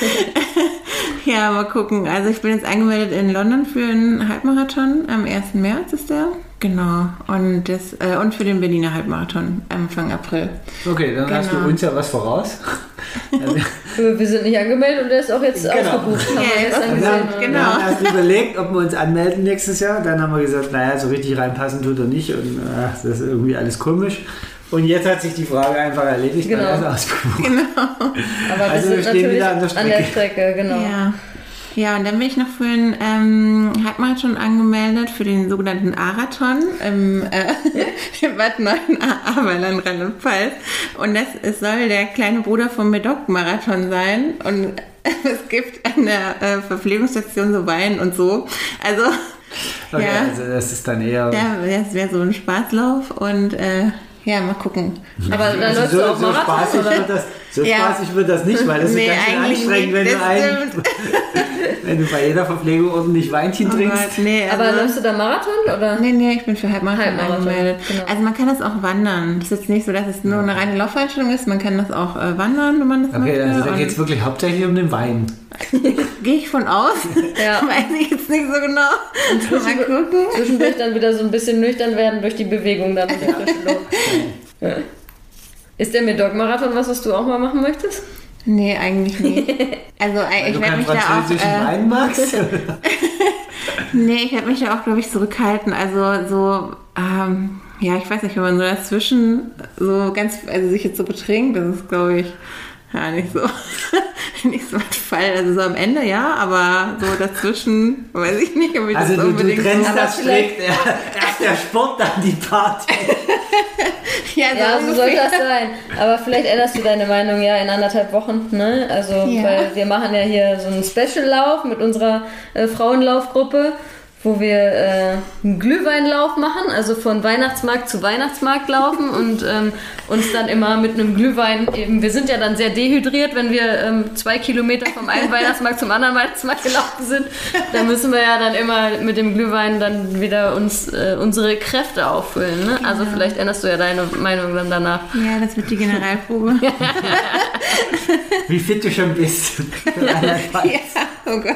Ja, mal gucken. Also ich bin jetzt angemeldet in London für einen Halbmarathon. Am 1. März ist der. Genau. Und, das, äh, und für den Berliner Halbmarathon Anfang April. Okay, dann hast du Genau. uns ja was voraus. *laughs* Wir sind nicht angemeldet und der ist auch jetzt Genau. ausgebucht. Wir Ja, gestern ist Und gesehen. dann, Genau. wir haben erst überlegt, ob wir uns anmelden nächstes Jahr. Dann haben wir gesagt, naja, so richtig reinpassen tut er nicht. Und ach, das ist irgendwie alles komisch. Und jetzt hat sich die Frage einfach erledigt, Genau. weil er ist ausgebucht. Aber wir Also wir stehen wieder an der Strecke. Strecke, genau. Ja. Ja, und dann bin ich noch für einen ähm, Halbmarathon angemeldet, für den sogenannten Arathon im, äh, *laughs* im Bad Neuenahr-Aberland, Rheinland-Pfalz. Und das es soll der kleine Bruder vom Medoc-Marathon sein. Und *laughs* es gibt an der äh, Verpflegungsstation so Wein und so. Also, *laughs* Okay, ja, also das ist dann eher. ja, das wäre so ein Spaßlauf. Und äh, ja, mal gucken. Aber dann Also läufst so, du auch so Marathon, spaßig oder? wird das, so Ja. spaßig wird das nicht, weil das Nee, ist ganz schön eigentlich anstrengend, wenn nicht, du, das ein, stimmt. Wenn du bei jeder Verpflegung ordentlich Weinchen Oh trinkst. Nee, Aber also- läufst du da Marathon oder? Nee, nee, ich bin für Halbmarathon, Halbmarathon, angemeldet. genau. Also man kann das auch wandern. Das ist jetzt nicht so, dass es nur eine reine Laufveranstaltung ist. Man kann das auch äh, wandern, wenn man das Okay, möchte. also da Und geht es wirklich hauptsächlich um den Wein. *laughs* Gehe ich von aus. *laughs* Ja. *laughs* Weiß ich jetzt nicht so genau. mal gucken. Zwischendurch dann wieder so ein bisschen nüchtern werden durch die Bewegung dann. Ja. Ist der Medoc-Marathon was, was du auch mal machen möchtest? Nee, eigentlich nicht. *laughs* Also Weil ich du werde mich da auch... Äh, Wein magst. *laughs* *laughs* nee, ich werde mich da auch, glaube ich, zurückhalten. Also so... Ähm, ja, ich weiß nicht, wenn man so dazwischen so ganz, also sich jetzt so betrinkt, das ist, glaube ich, ja, nicht so, *laughs* nicht so ein Fall. Also so am Ende ja, aber so dazwischen weiß ich nicht, ob ich Also das du, du unbedingt trennst so... das vielleicht- strikt. Erst der Sport, dann die Party. Ja, *laughs* Ja, so soll das sein. Aber vielleicht änderst du deine Meinung ja in anderthalb Wochen. Ne? Also, Ja. weil wir machen ja hier so einen Special-Lauf mit unserer äh, Frauenlaufgruppe, wo wir äh, einen Glühweinlauf machen, also von Weihnachtsmarkt zu Weihnachtsmarkt laufen und ähm, uns dann immer mit einem Glühwein eben, wir sind ja dann sehr dehydriert, wenn wir ähm, zwei Kilometer vom einen Weihnachtsmarkt zum anderen Weihnachtsmarkt gelaufen sind. Da müssen wir ja dann immer mit dem Glühwein dann wieder uns äh, unsere Kräfte auffüllen. Ne? Also vielleicht änderst du ja deine Meinung dann danach. Ja, das wird die Generalprobe. *laughs* Wie fit du schon bist. *laughs* ja, oh Gott.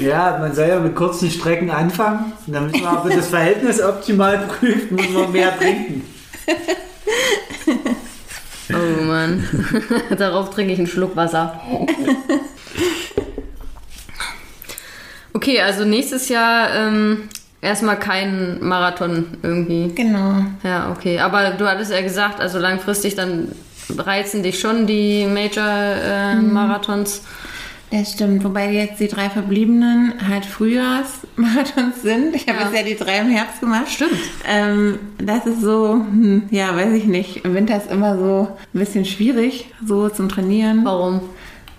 Ja, man soll ja mit kurzen Strecken anfangen. Damit man aber das Verhältnis optimal prüft, muss man mehr trinken. Oh Mann. *laughs* Darauf trinke ich einen Schluck Wasser. Okay, also nächstes Jahr ähm, erstmal kein Marathon irgendwie. Genau. Ja, okay. Aber du hattest ja gesagt, also langfristig dann reizen dich schon die Major-Marathons. Das stimmt, wobei jetzt die drei verbliebenen halt Frühjahrsmarathons *laughs* sind. Ich habe Ja. bisher die drei im Herbst gemacht. Stimmt. Ähm, das ist so, hm, ja, weiß ich nicht. Im Winter ist immer so ein bisschen schwierig, so zum Trainieren. Warum?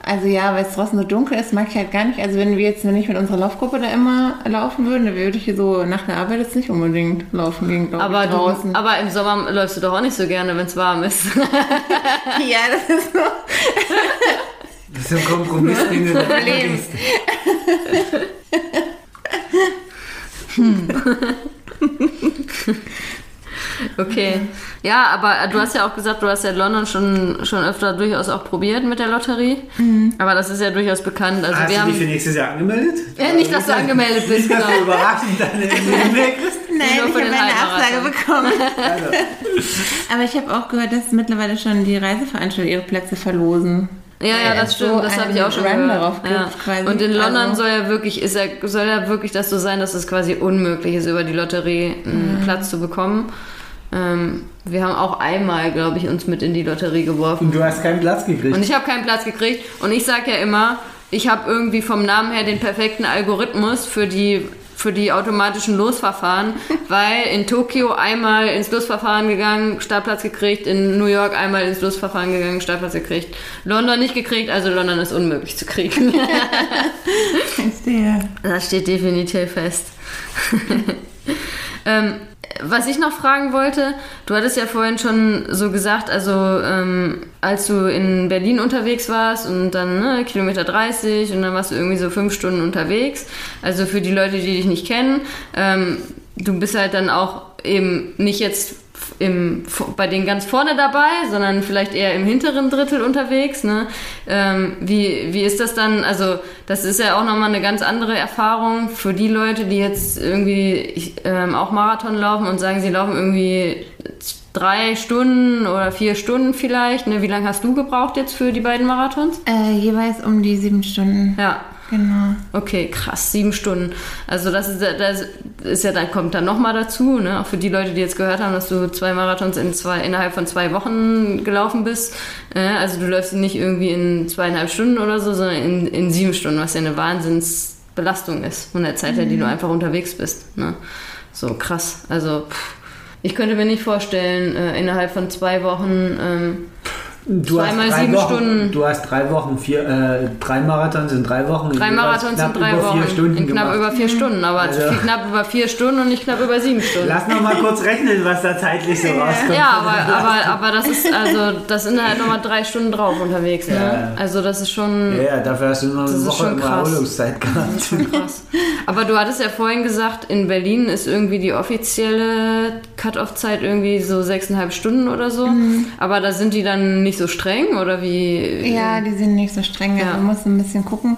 Also ja, weil es draußen so dunkel ist, mag ich halt gar nicht. Also wenn wir jetzt nicht mit unserer Laufgruppe da immer laufen würden, dann würde ich hier so nach der Arbeit jetzt nicht unbedingt laufen gehen, glaube Aber, ich, du, draußen. aber im Sommer läufst du doch auch nicht so gerne, wenn es warm ist. *laughs* ja, das ist so. *laughs* Das ist ein Kompromiss, den du Problem. eingehst. *laughs* Okay. Ja, aber du hast ja auch gesagt, du hast ja London schon, schon öfter durchaus auch probiert mit der Lotterie. Aber das ist ja durchaus bekannt. Also Hast wir du haben. dich für nächstes Jahr angemeldet? Ja, nicht, dass du angemeldet bist, genau. du überraschend deine. *laughs* Nein, ich habe eine Absage bekommen. Also, Aber ich habe auch gehört, dass mittlerweile schon die Reiseveranstalter ihre Plätze verlosen. Ja, ja, das es so stimmt, das habe ich auch schon Run gehört. ja. quasi. Und in London Also- soll ja wirklich, ist ja, soll ja wirklich das so sein, dass es quasi unmöglich ist, über die Lotterie einen Mhm. Platz zu bekommen. Ähm, wir haben auch einmal, glaube ich, uns mit in die Lotterie geworfen. und du hast keinen Platz gekriegt. Und ich habe keinen Platz gekriegt. Und ich sage ja immer, ich habe irgendwie vom Namen her den perfekten Algorithmus für die, für die automatischen Losverfahren, *laughs* weil in Tokio einmal ins Losverfahren gegangen, Startplatz gekriegt, in New York einmal ins Losverfahren gegangen, Startplatz gekriegt, London nicht gekriegt, also London ist unmöglich zu kriegen. *laughs* *laughs* Verstehe. Das steht definitiv fest. ähm, was ich noch fragen wollte, du hattest ja vorhin schon so gesagt, also ähm, als du in Berlin unterwegs warst und dann ne, Kilometer 30 und dann warst du irgendwie so fünf Stunden unterwegs. Also für die Leute, die dich nicht kennen, ähm, du bist halt dann auch eben nicht jetzt im, bei denen ganz vorne dabei, sondern vielleicht eher im hinteren Drittel unterwegs. Ne? Ähm, wie, wie ist das dann? Also das ist ja auch nochmal eine ganz andere Erfahrung für die Leute, die jetzt irgendwie ähm, auch Marathon laufen und sagen, sie laufen irgendwie drei Stunden oder vier Stunden vielleicht. Ne? Wie lange hast du gebraucht jetzt für die beiden Marathons? Äh, jeweils um die sieben Stunden. Ja, Genau. Okay, krass, sieben Stunden. Also das ist, das ist ja dann kommt dann nochmal dazu, ne? Auch für die Leute, die jetzt gehört haben, dass du zwei Marathons in zwei, innerhalb von zwei Wochen gelaufen bist. Äh, Also du läufst nicht irgendwie in zweieinhalb Stunden oder so, sondern in, in sieben Stunden, was ja eine Wahnsinnsbelastung ist von der Zeit her, die du einfach unterwegs bist. Ne? So krass. Also pff, ich könnte mir nicht vorstellen, äh, innerhalb von zwei Wochen ähm, Du hast Zweimal drei sieben Wochen, Stunden. Du hast drei Wochen, vier, äh, drei Marathons in drei Wochen. Drei Marathons knapp in drei über Wochen. Vier Stunden in knapp gemacht. über vier Stunden, aber Also- viel knapp über vier Stunden und nicht knapp über sieben Stunden. Lass noch mal kurz rechnen, was da zeitlich so rauskommt. Ja, aber, aber, aber das ist, also, das sind halt nochmal drei Stunden drauf unterwegs, ne? Ja. Also, das ist schon, Ja, ja, dafür hast du nur Das eine ist Woche. Erholungszeit gehabt. schon krass. Aber du hattest ja vorhin gesagt, in Berlin ist irgendwie die offizielle Cut-Off-Zeit irgendwie so sechseinhalb Stunden oder so. Aber da sind die dann nicht so streng oder wie? Ja, die sind nicht so streng. Also Ja. man muss ein bisschen gucken.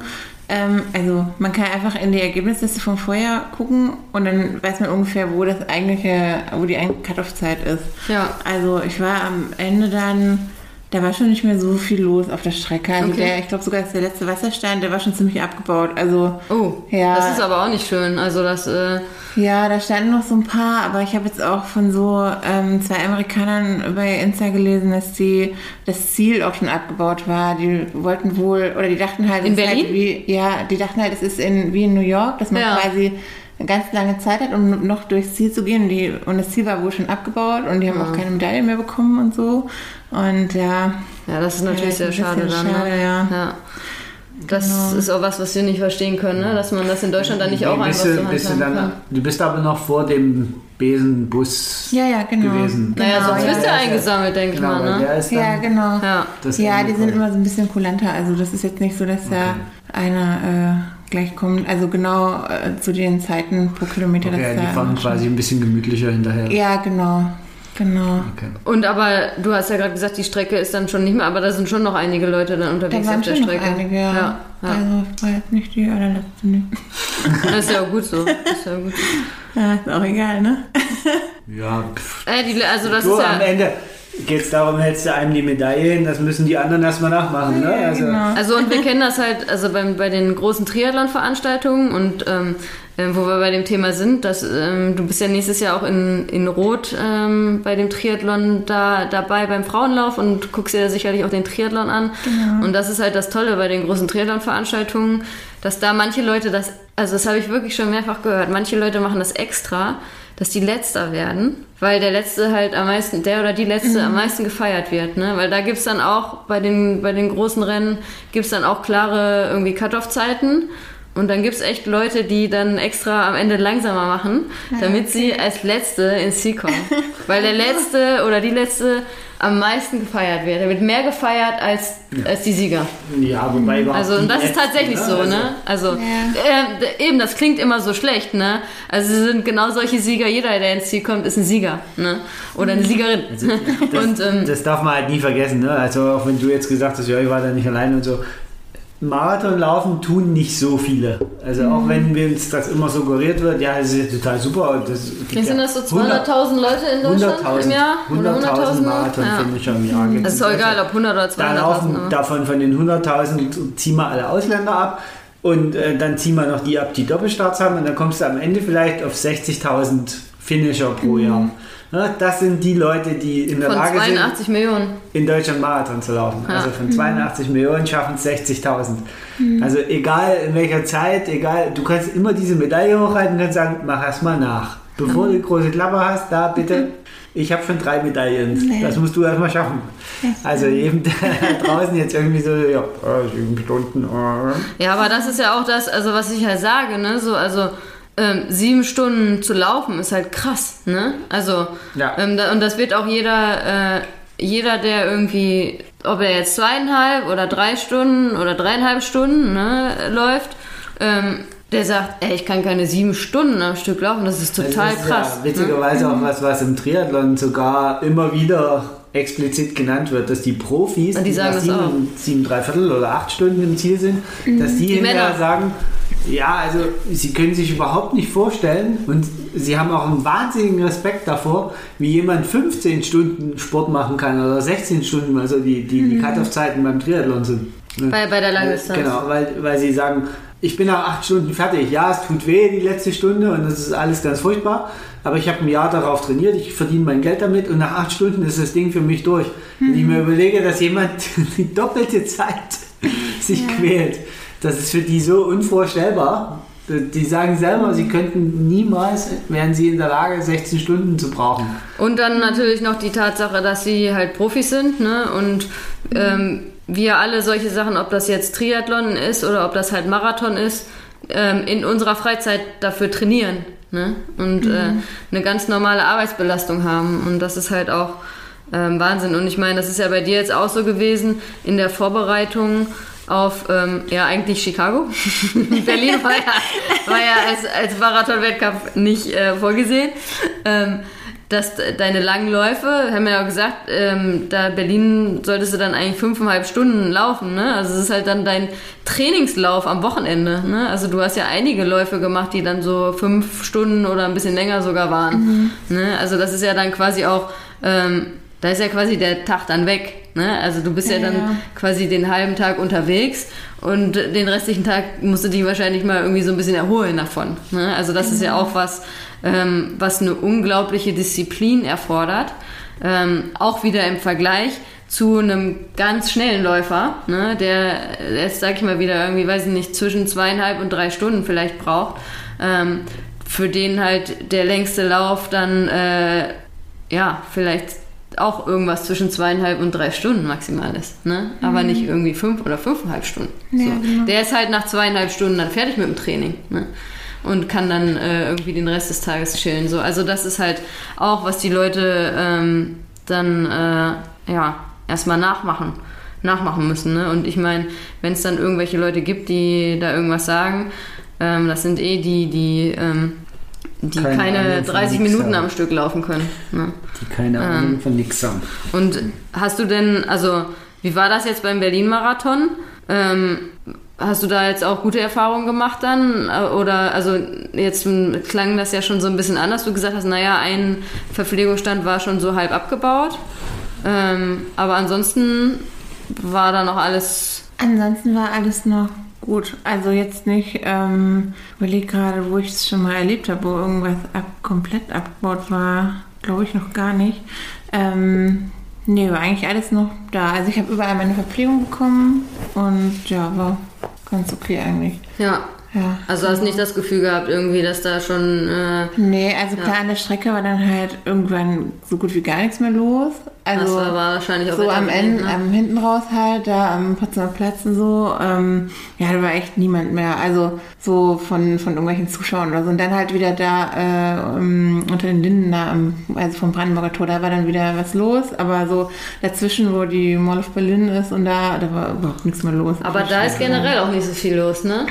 Ähm, also man kann einfach in die Ergebnisliste von vorher gucken und dann weiß man ungefähr, wo das eigentliche, wo die eigentliche Cut-Off-Zeit ist. Ja. Also ich war am Ende dann, da war schon nicht mehr so viel los auf der Strecke. Also Okay. der, ich glaube sogar, dass der letzte Wasserstein, der war schon ziemlich abgebaut. Also Oh, Ja. das ist aber auch nicht schön. Also, das, äh, Ja, da standen noch so ein paar, aber ich habe jetzt auch von so ähm, zwei Amerikanern bei Insta gelesen, dass die das Ziel auch schon abgebaut war. Die wollten wohl, oder die dachten halt, In es ist Berlin? Halt wie, ja, die dachten halt, es ist in, wie in New York, dass man Ja. quasi eine ganz lange Zeit hat, um noch durchs Ziel zu gehen. Und, die, und das Ziel war wohl schon abgebaut und die haben auch keine Medaille mehr bekommen und so. Und ja, ja, das ist natürlich Ja, sehr schade dann. schade, ne? ja. ja. Das ist auch was, was wir nicht verstehen können, ne? dass man das in Deutschland dann nicht auch einfach bist so du, bist du, dann, kann. du bist aber noch vor dem Besenbus ja, ja, genau. gewesen. Naja, Genau, sonst ja. bist du eingesammelt, denke ich Genau, mal. Ne? dann, Ja, genau. Ja. das Ja, die sind immer so ein bisschen kulanter. Also das ist jetzt nicht so, dass da einer äh, gleich kommt. Also genau äh, zu den Zeiten pro Kilometer. Okay, dass die fahren quasi ein bisschen gemütlicher hinterher. ja, genau. Genau. Okay. Und aber du hast ja gerade gesagt, die Strecke ist dann schon nicht mehr, aber da sind schon noch einige Leute dann Da unterwegs waren auf der schon noch Strecke. einige, ja. ja, ja. Also war jetzt nicht die allerletzte. Nee. Das *laughs* ist ja auch gut so. Das ist ja gut. Ja, ist auch egal, ne? Ja, pff. Äh, die, also das so, ist am ja. Ende geht es darum, hältst du einem die Medaille hin, das müssen die anderen erstmal nachmachen. Ne? Ja, Also, genau. Also und wir kennen das halt, also beim, bei den großen Triathlon-Veranstaltungen und ähm, äh, wo wir bei dem Thema sind, dass ähm, du bist ja nächstes Jahr auch in, in Rot ähm, bei dem Triathlon da dabei beim Frauenlauf und guckst dir da sicherlich auch den Triathlon an. Und das ist halt das Tolle bei den großen Triathlon-Veranstaltungen, dass da manche Leute das, also das habe ich wirklich schon mehrfach gehört, manche Leute machen das extra, dass die Letzter werden, weil der Letzte halt am meisten, der oder die Letzte am meisten gefeiert wird, ne? Weil da gibt's dann auch bei den, bei den großen Rennen gibt's dann auch klare irgendwie Cut-Off-Zeiten. Und dann gibt's echt Leute, die dann extra am Ende langsamer machen, damit sie als Letzte ins Ziel kommen. *laughs* Weil der Letzte oder die Letzte am meisten gefeiert wird. Er wird mehr gefeiert als, als die Sieger. ja, wobei überhaupt Also und das ist Letzten, tatsächlich ne? so, Also, ne? Also äh, eben, das klingt immer so schlecht, ne? Also sie sind genau solche Sieger. Jeder, der ins Ziel kommt, ist ein Sieger, ne? Oder eine Siegerin. *laughs* und ähm, Das darf man halt nie vergessen. Ne? Also auch wenn du jetzt gesagt hast, ja, ich war da nicht alleine und so. Marathonlaufen tun nicht so viele. Also Mhm. auch wenn wir uns das immer suggeriert wird, ja, das ist ja total super. Das gibt sind das so 100 200.000 Leute in Deutschland 100.000 im Jahr? Oder 100.000 100.000? Marathon Ja. im Jahr. Es ist doch egal, ob 100 oder Da 200.000. laufen ne? davon von den 100.000 ziehen wir alle Ausländer ab und äh, dann ziehen wir noch die ab, die Doppelstarts haben und dann kommst du am Ende vielleicht auf 60.000 Finisher pro Jahr. Ja, das sind die Leute, die in der Von Lage sind, 82 Millionen. in Deutschland Marathon zu laufen. Ja. Also von 82 Millionen schaffen es 60.000. Also egal in welcher Zeit, egal, du kannst immer diese Medaille hochhalten und kannst sagen, mach erst mal nach. Bevor du die große Klappe hast, da bitte, ich habe schon drei Medaillen. Nee. Das musst du erst mal schaffen. Also eben *laughs* da draußen jetzt irgendwie so, ja, äh, sieben Stunden. äh. Ja, aber das ist ja auch das, also was ich halt sage, ne? So, also ähm, sieben Stunden zu laufen ist halt krass, ne? Also Ja. ähm, da, und das wird auch jeder, äh, jeder, der irgendwie, ob er jetzt zweieinhalb oder drei Stunden oder dreieinhalb Stunden ne, läuft, ähm, der sagt, ey, ich kann keine sieben Stunden am Stück laufen, das ist total das ist krass. Ja ne? witzigerweise auch was, was im Triathlon sogar immer wieder explizit genannt wird, dass die Profis, Und die sagen nach sieben, sieben, drei Viertel oder acht Stunden im Ziel sind, dass die, hinterher Männer. sagen, ja, also sie können sich überhaupt nicht vorstellen und sie haben auch einen wahnsinnigen Respekt davor, wie jemand 15 Stunden Sport machen kann oder 16 Stunden, also die, die, die Cut-Off-Zeiten beim Triathlon sind. Bei, bei der Langdistanz. Genau, weil, weil sie sagen, ich bin nach acht Stunden fertig. Ja, es tut weh die letzte Stunde und das ist alles ganz furchtbar. Aber ich habe ein Jahr darauf trainiert, ich verdiene mein Geld damit und nach acht Stunden ist das Ding für mich durch. Wenn ich mir überlege, dass jemand *laughs* die doppelte Zeit sich quält, das ist für die so unvorstellbar. Die sagen selber, sie könnten niemals, wären sie in der Lage, 16 Stunden zu brauchen. Und dann natürlich noch die Tatsache, dass sie halt Profis sind, ne? Und ähm, wir alle solche Sachen, ob das jetzt Triathlon ist oder ob das halt Marathon ist, ähm, in unserer Freizeit dafür trainieren, ne? Und äh, eine ganz normale Arbeitsbelastung haben. Und das ist halt auch ähm, Wahnsinn. Und ich meine, das ist ja bei dir jetzt auch so gewesen in der Vorbereitung auf, ähm, ja, eigentlich Chicago. *laughs* Berlin war ja, war ja als, als Marathon-Wettkampf nicht äh, vorgesehen. Ähm, dass de- deine langen Läufe, haben wir ja auch gesagt, ähm, da Berlin solltest du dann eigentlich fünfeinhalb Stunden laufen, ne? Also es ist halt dann dein Trainingslauf am Wochenende, ne? Also du hast ja einige Läufe gemacht, die dann so fünf Stunden oder ein bisschen länger sogar waren, ne? Also das ist ja dann quasi auch, ähm, da ist ja quasi der Tag dann weg, ne? Also du bist ja, Ja, dann ja. quasi den halben Tag unterwegs und den restlichen Tag musst du dich wahrscheinlich mal irgendwie so ein bisschen erholen davon. Ne? Also das ist ja auch was, ähm, was eine unglaubliche Disziplin erfordert. Ähm, auch wieder im Vergleich zu einem ganz schnellen Läufer, ne, der jetzt sag ich mal wieder irgendwie, weiß ich nicht, zwischen zweieinhalb und drei Stunden vielleicht braucht, ähm, für den halt der längste Lauf dann äh, ja vielleicht auch irgendwas zwischen zweieinhalb und drei Stunden maximal ist, ne? Aber nicht irgendwie fünf oder fünfeinhalb Stunden. Ja, so. genau. Der ist halt nach zweieinhalb Stunden dann fertig mit dem Training, ne? Und kann dann äh, irgendwie den Rest des Tages chillen. So. Also das ist halt auch, was die Leute ähm, dann äh, ja erstmal nachmachen, nachmachen müssen. Ne? Und ich meine, wenn es dann irgendwelche Leute gibt, die da irgendwas sagen, ähm, das sind eh die, die ähm, die Keine keine, Ahnung von 30 nix Minuten am Stück laufen können. Ne? Die keine Ahnung von nix haben. Und hast du denn, also wie war das jetzt beim Berlin-Marathon? Ähm, hast du da jetzt auch gute Erfahrungen gemacht dann? Äh, Oder, also jetzt klang das ja schon so ein bisschen anders. Du gesagt hast, naja, ein Verpflegungsstand war schon so halb abgebaut. Ähm, aber ansonsten war da noch alles. Ansonsten war alles noch gut. Also jetzt nicht, ähm, überleg gerade, wo ich es schon mal erlebt habe, wo irgendwas ab, komplett abgebaut war. Glaube ich noch gar nicht. Ähm, nee, war eigentlich alles noch da. Also ich habe überall meine Verpflegung bekommen und ja, war ganz okay eigentlich. Ja. Ja. Also hast nicht das Gefühl gehabt, irgendwie, dass da schon. Äh, Nee, also klar, an der Strecke war dann halt irgendwann so gut wie gar nichts mehr los. Also das war wahrscheinlich auch so am Ende, ne? am hinten raus halt, da am Potsdamer Platz und so, ähm, ja, da war echt niemand mehr. Also so von, von irgendwelchen Zuschauern oder so. Und dann halt wieder da äh, um, unter den Linden da, am, also vom Brandenburger Tor, da war dann wieder was los. Aber so dazwischen, wo die Mall of Berlin ist und da, da war überhaupt nichts mehr los. Aber da ist generell auch nicht so viel los, ne?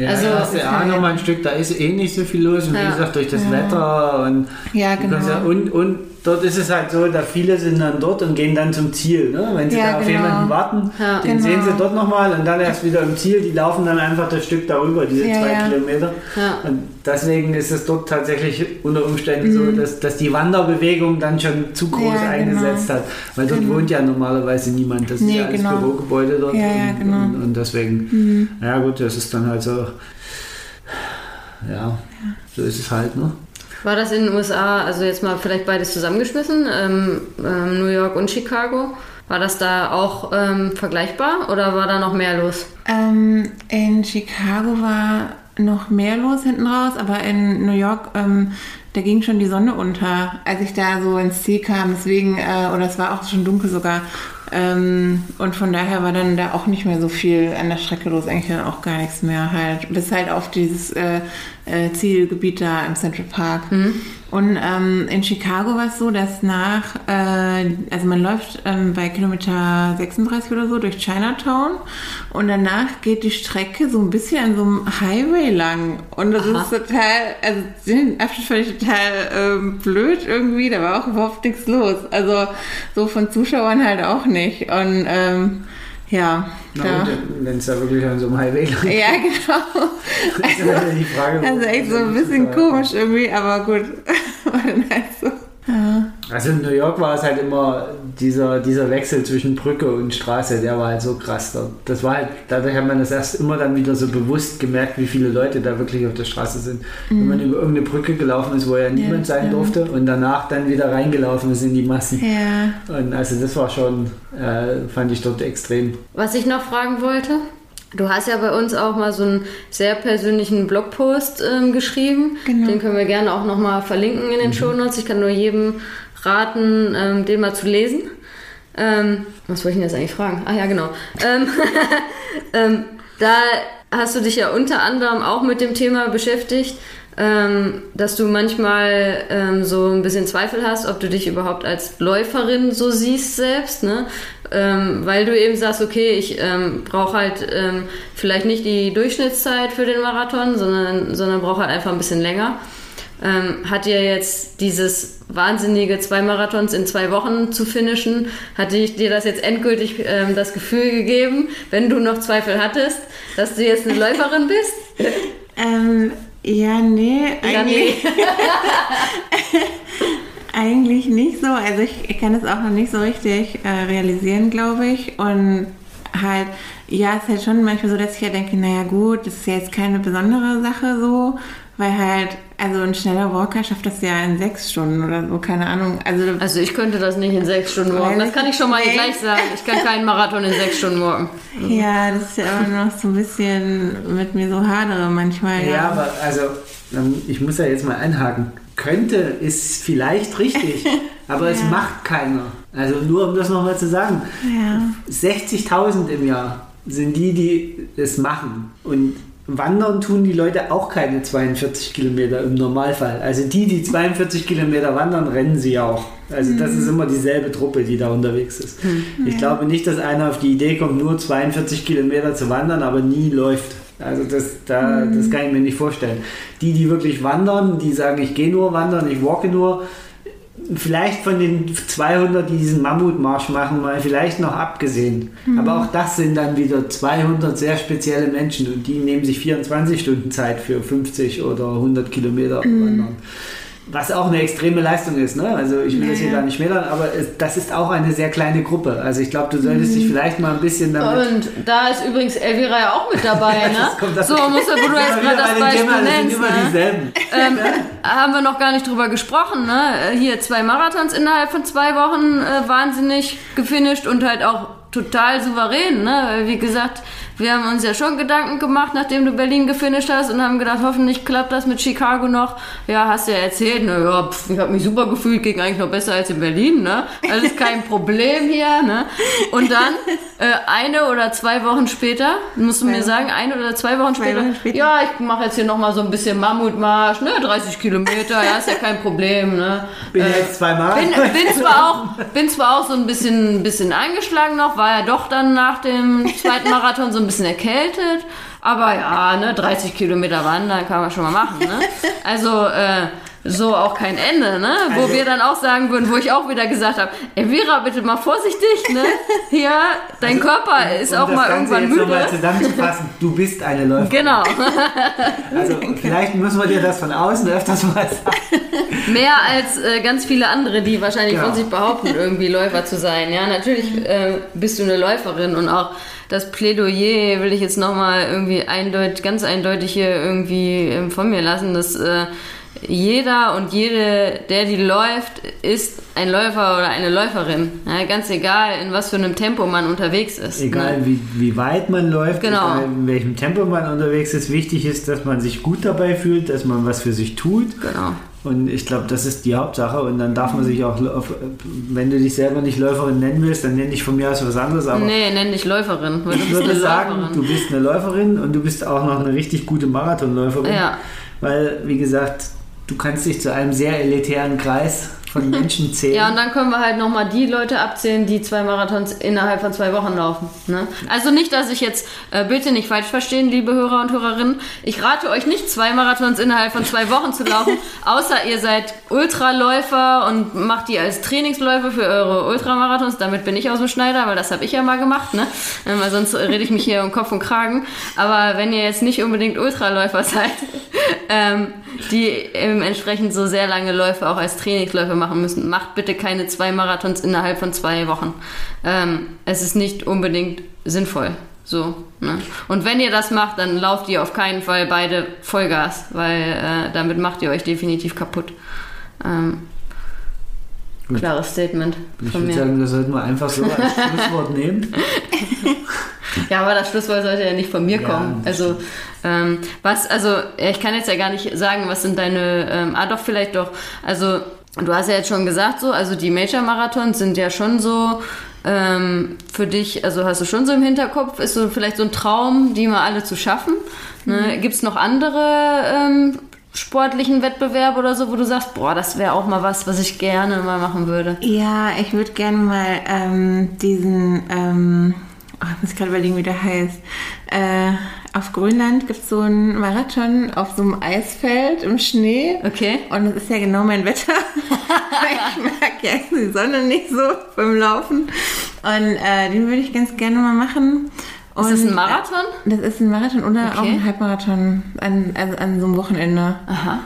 Ja, Also- da hast du auch noch mal ein Stück, da ist eh nicht so viel los. Und Ja. wie gesagt, durch das Wetter und, Ja, genau. und, und dort ist es halt so, da viele sind dann dort und gehen dann zum Ziel. Ne? Wenn sie Ja, da auf genau. jemanden warten, Ja. den Genau. sehen sie dort nochmal und dann erst wieder im Ziel. Die laufen dann einfach das Stück darüber, diese Ja, zwei. Kilometer. Und deswegen ist es dort tatsächlich unter Umständen so, dass, dass die Wanderbewegung dann schon zu groß Mhm. Ja, eingesetzt genau. hat. Weil dort wohnt ja normalerweise niemand. Das ist Nee, ja alles genau. Bürogebäude dort. Und, genau. und, und deswegen, ja gut, das ist dann halt so. Ja, so ist es halt, ne? War das in den USA, also jetzt mal vielleicht beides zusammengeschmissen, ähm, ähm, New York und Chicago? War das da auch ähm, vergleichbar oder war da noch mehr los? Ähm, in Chicago war noch mehr los hinten raus, aber in New York, ähm, da ging schon die Sonne unter, als ich da so ins Ziel kam. Deswegen, äh, oder es war auch schon dunkel sogar. Ähm, und von daher war dann da auch nicht mehr so viel an der Strecke los, eigentlich dann auch gar nichts mehr halt. Bis halt auf dieses äh, äh, Zielgebiet da im Central Park. Und ähm, in Chicago war es so, dass nach, äh, also man läuft ähm, bei Kilometer 36 oder so durch Chinatown und danach geht die Strecke so ein bisschen an so einem Highway lang. Und das Aha. ist total, also den Abschnitt fand ich total ähm, blöd irgendwie, da war auch überhaupt nichts los. Also so von Zuschauern halt auch nicht. Und ähm, ja, Na gut, wenn es da wirklich an so einem Highway lang Ja, genau. *laughs* ist ja die Frage. Also echt so ein bisschen komisch irgendwie, aber gut. *laughs* War dann halt so. Ja. Also in New York war es halt immer dieser, dieser Wechsel zwischen Brücke und Straße, der war halt so krass. Da- Das war halt, dadurch hat man das erst immer dann wieder so bewusst gemerkt, wie viele Leute da wirklich auf der Straße sind. Wenn man über irgendeine Brücke gelaufen ist, wo ja niemand sein stimmt. durfte und danach dann wieder reingelaufen ist in die Massen. Ja. Und also das war schon, äh, fand ich dort extrem. Was ich noch fragen wollte, du hast ja bei uns auch mal so einen sehr persönlichen Blogpost ähm, geschrieben. Genau. Den können wir gerne auch nochmal verlinken in den Shownotes. Ich kann nur jedem raten, ähm, den mal zu lesen. Ähm, was wollte ich denn jetzt eigentlich fragen? Ah ja, genau. Ähm, *laughs* ähm, da hast du dich ja unter anderem auch mit dem Thema beschäftigt, ähm, dass du manchmal ähm, so ein bisschen Zweifel hast, ob du dich überhaupt als Läuferin so siehst selbst, ne? Weil du eben sagst, okay, ich brauche halt vielleicht nicht die Durchschnittszeit für den Marathon, sondern, sondern brauche halt einfach ein bisschen länger. Ähm, hat dir jetzt dieses wahnsinnige zwei Marathons in zwei Wochen zu finishen, hat dir das jetzt endgültig ähm, das Gefühl gegeben, wenn du noch Zweifel hattest, dass du jetzt eine Läuferin bist? *laughs* Ähm, ja, nee, Ja, eigentlich, *laughs* eigentlich nicht so. Also ich, ich kann das auch noch nicht so richtig äh, realisieren, glaube ich. Und halt, ja, es ist halt schon manchmal so, dass ich ja denke, naja gut, das ist ja jetzt keine besondere Sache so, weil halt, also ein schneller Walker schafft das ja in sechs Stunden oder so, keine Ahnung. Also, Also ich könnte das nicht in sechs Stunden walken. Das kann ich schon mal gleich sagen. Ich kann *laughs* keinen Marathon in sechs Stunden walken. ja, das ist ja immer noch so ein bisschen mit mir so hadere manchmal. Ja, aber also, ähm, ich muss ja jetzt mal einhaken. Könnte ist vielleicht richtig, *laughs* aber es macht keiner. Also nur um das nochmal zu sagen. Ja. 60.000 im Jahr sind die, die es machen. Und wandern tun die Leute auch keine 42 Kilometer im Normalfall. Also die, die 42 Kilometer wandern, rennen sie auch. Also das ist immer dieselbe Truppe, die da unterwegs ist. Ich glaube nicht, dass einer auf die Idee kommt, nur 42 Kilometer zu wandern, aber nie läuft. Also das, da, das kann ich mir nicht vorstellen. Die, die wirklich wandern, die sagen, ich gehe nur wandern, ich walke nur, vielleicht von den 200, die diesen Mammutmarsch machen, mal vielleicht noch abgesehen. Aber auch das sind dann wieder 200 sehr spezielle Menschen und die nehmen sich 24 Stunden Zeit für 50 oder 100 Kilometer wandern. Was auch eine extreme Leistung ist, ne? Also ich will Ja, das hier ja. gar nicht schmälern, aber das ist auch eine sehr kleine Gruppe. Also ich glaube, du solltest dich vielleicht mal ein bisschen damit Und da ist übrigens Elvira ja auch mit dabei, *laughs* ne? Kommt- das- so, muss, wo du jetzt Immer gerade das Beispiel Thema, das sind nennst, immer ne? dieselben. ähm, haben wir noch gar nicht drüber gesprochen, ne? Hier zwei Marathons innerhalb von zwei Wochen äh, wahnsinnig gefinisht und halt auch total souverän, ne? Weil, Wie gesagt, wir haben uns ja schon Gedanken gemacht, nachdem du Berlin gefinisht hast und haben gedacht, hoffentlich klappt das mit Chicago noch. Ja, hast ja erzählt, ne? Ja, pff, ich habe mich super gefühlt, ging eigentlich noch besser als in Berlin, ne? Alles kein *laughs* Problem hier, ne? Und dann *laughs* äh, eine oder zwei Wochen später, musst du mir sagen, eine oder zwei Wochen Zwei später, Wochen später. ja, ich mache jetzt hier nochmal so ein bisschen Mammutmarsch, ne, 30 Kilometer, ja, ist ja kein Problem, ne. Bin jetzt zweimal. Bin, bin, *laughs* zwar auch, bin zwar auch so ein bisschen, bisschen eingeschlagen noch, war ja doch dann nach dem zweiten Marathon so ein bisschen erkältet, aber ja, ne, 30 Kilometer wandern kann man schon mal machen, ne. *laughs* Also, äh, so auch kein Ende, ne? Wo Also- wir dann auch sagen würden, wo ich auch wieder gesagt habe, Elvira, bitte mal vorsichtig, ne? *laughs* Hier, dein Körper ist auch mal Ganze irgendwann jetzt müde. zusammenzufassen, du bist eine Läuferin. Genau. *laughs* Also vielleicht muss man dir das von außen öfters mal sagen. *laughs* Mehr als äh, ganz viele andere, die wahrscheinlich Genau. von sich behaupten, irgendwie Läufer zu sein. Ja, natürlich äh, bist du eine Läuferin und auch das Plädoyer will ich jetzt nochmal irgendwie eindeutig, ganz eindeutig hier irgendwie ähm, von mir lassen, dass äh, jeder und jede, der die läuft, ist ein Läufer oder eine Läuferin. Ja, ganz egal, in was für einem Tempo man unterwegs ist. Egal Ne? wie, wie weit man läuft, Genau. egal in welchem Tempo man unterwegs ist, wichtig ist, dass man sich gut dabei fühlt, dass man was für sich tut. Genau. Und ich glaube, das ist die Hauptsache. Und dann darf man sich auch, wenn du dich selber nicht Läuferin nennen willst, dann nenn dich von mir aus was anderes. Aber Nee, nenn dich Läuferin. Ich würde sagen, Läuferin. du bist eine Läuferin und du bist auch noch eine richtig gute Marathonläuferin. Ja. Weil, wie gesagt, du kannst dich zu einem sehr elitären Kreis von Menschen zählen. Ja, und dann können wir halt nochmal die Leute abzählen, die zwei Marathons innerhalb von zwei Wochen laufen. Ne? Also nicht, dass ich jetzt, äh, bitte nicht falsch verstehen, liebe Hörer und Hörerinnen. Ich rate euch nicht, zwei Marathons innerhalb von zwei Wochen zu laufen, *laughs* außer ihr seid Ultraläufer und macht die als Trainingsläufe für eure Ultramarathons. Damit bin ich aus dem Schneider, weil das habe ich ja mal gemacht. Ne? Ähm, weil sonst rede ich mich hier um Kopf und Kragen. Aber wenn ihr jetzt nicht unbedingt Ultraläufer *laughs* seid, ähm, die ähm, entsprechend so sehr lange Läufe auch als Trainingsläufe machen müssen, macht bitte keine zwei Marathons innerhalb von zwei Wochen. Ähm, es ist nicht unbedingt sinnvoll. So, ne? Und wenn ihr das macht, dann lauft ihr auf keinen Fall beide Vollgas, weil äh, damit macht ihr euch definitiv kaputt. Ähm, klares Statement ich von würde mir. sagen, das sollten wir einfach so als *laughs* Schlusswort nehmen. Ja, aber das Schlusswort sollte ja nicht von mir Ja, kommen. Also, ähm, was, also, ich kann jetzt ja gar nicht sagen, was sind deine, ähm, ah, doch, vielleicht doch. Also, du hast ja jetzt schon gesagt, so, also die Major-Marathons sind ja schon so, ähm, für dich, also hast du schon so im Hinterkopf, ist so vielleicht so ein Traum, die mal alle zu schaffen. Ne? Gibt es noch andere ähm, sportlichen Wettbewerbe oder so, wo du sagst, boah, das wäre auch mal was, was ich gerne mal machen würde? Ja, ich würde gerne mal ähm, diesen, ähm, oh, ich muss gerade überlegen, wie der heißt. Äh, auf Grönland gibt es so einen Marathon auf so einem Eisfeld im Schnee. Okay. Und das ist ja genau mein Wetter. *laughs* ich mag ja die Sonne nicht so beim Laufen. Und äh, den würde ich ganz gerne mal machen. Und, Ist das ein Marathon? äh, Das ist ein Marathon oder Okay. auch ein Halbmarathon an, also an so einem Wochenende. Aha.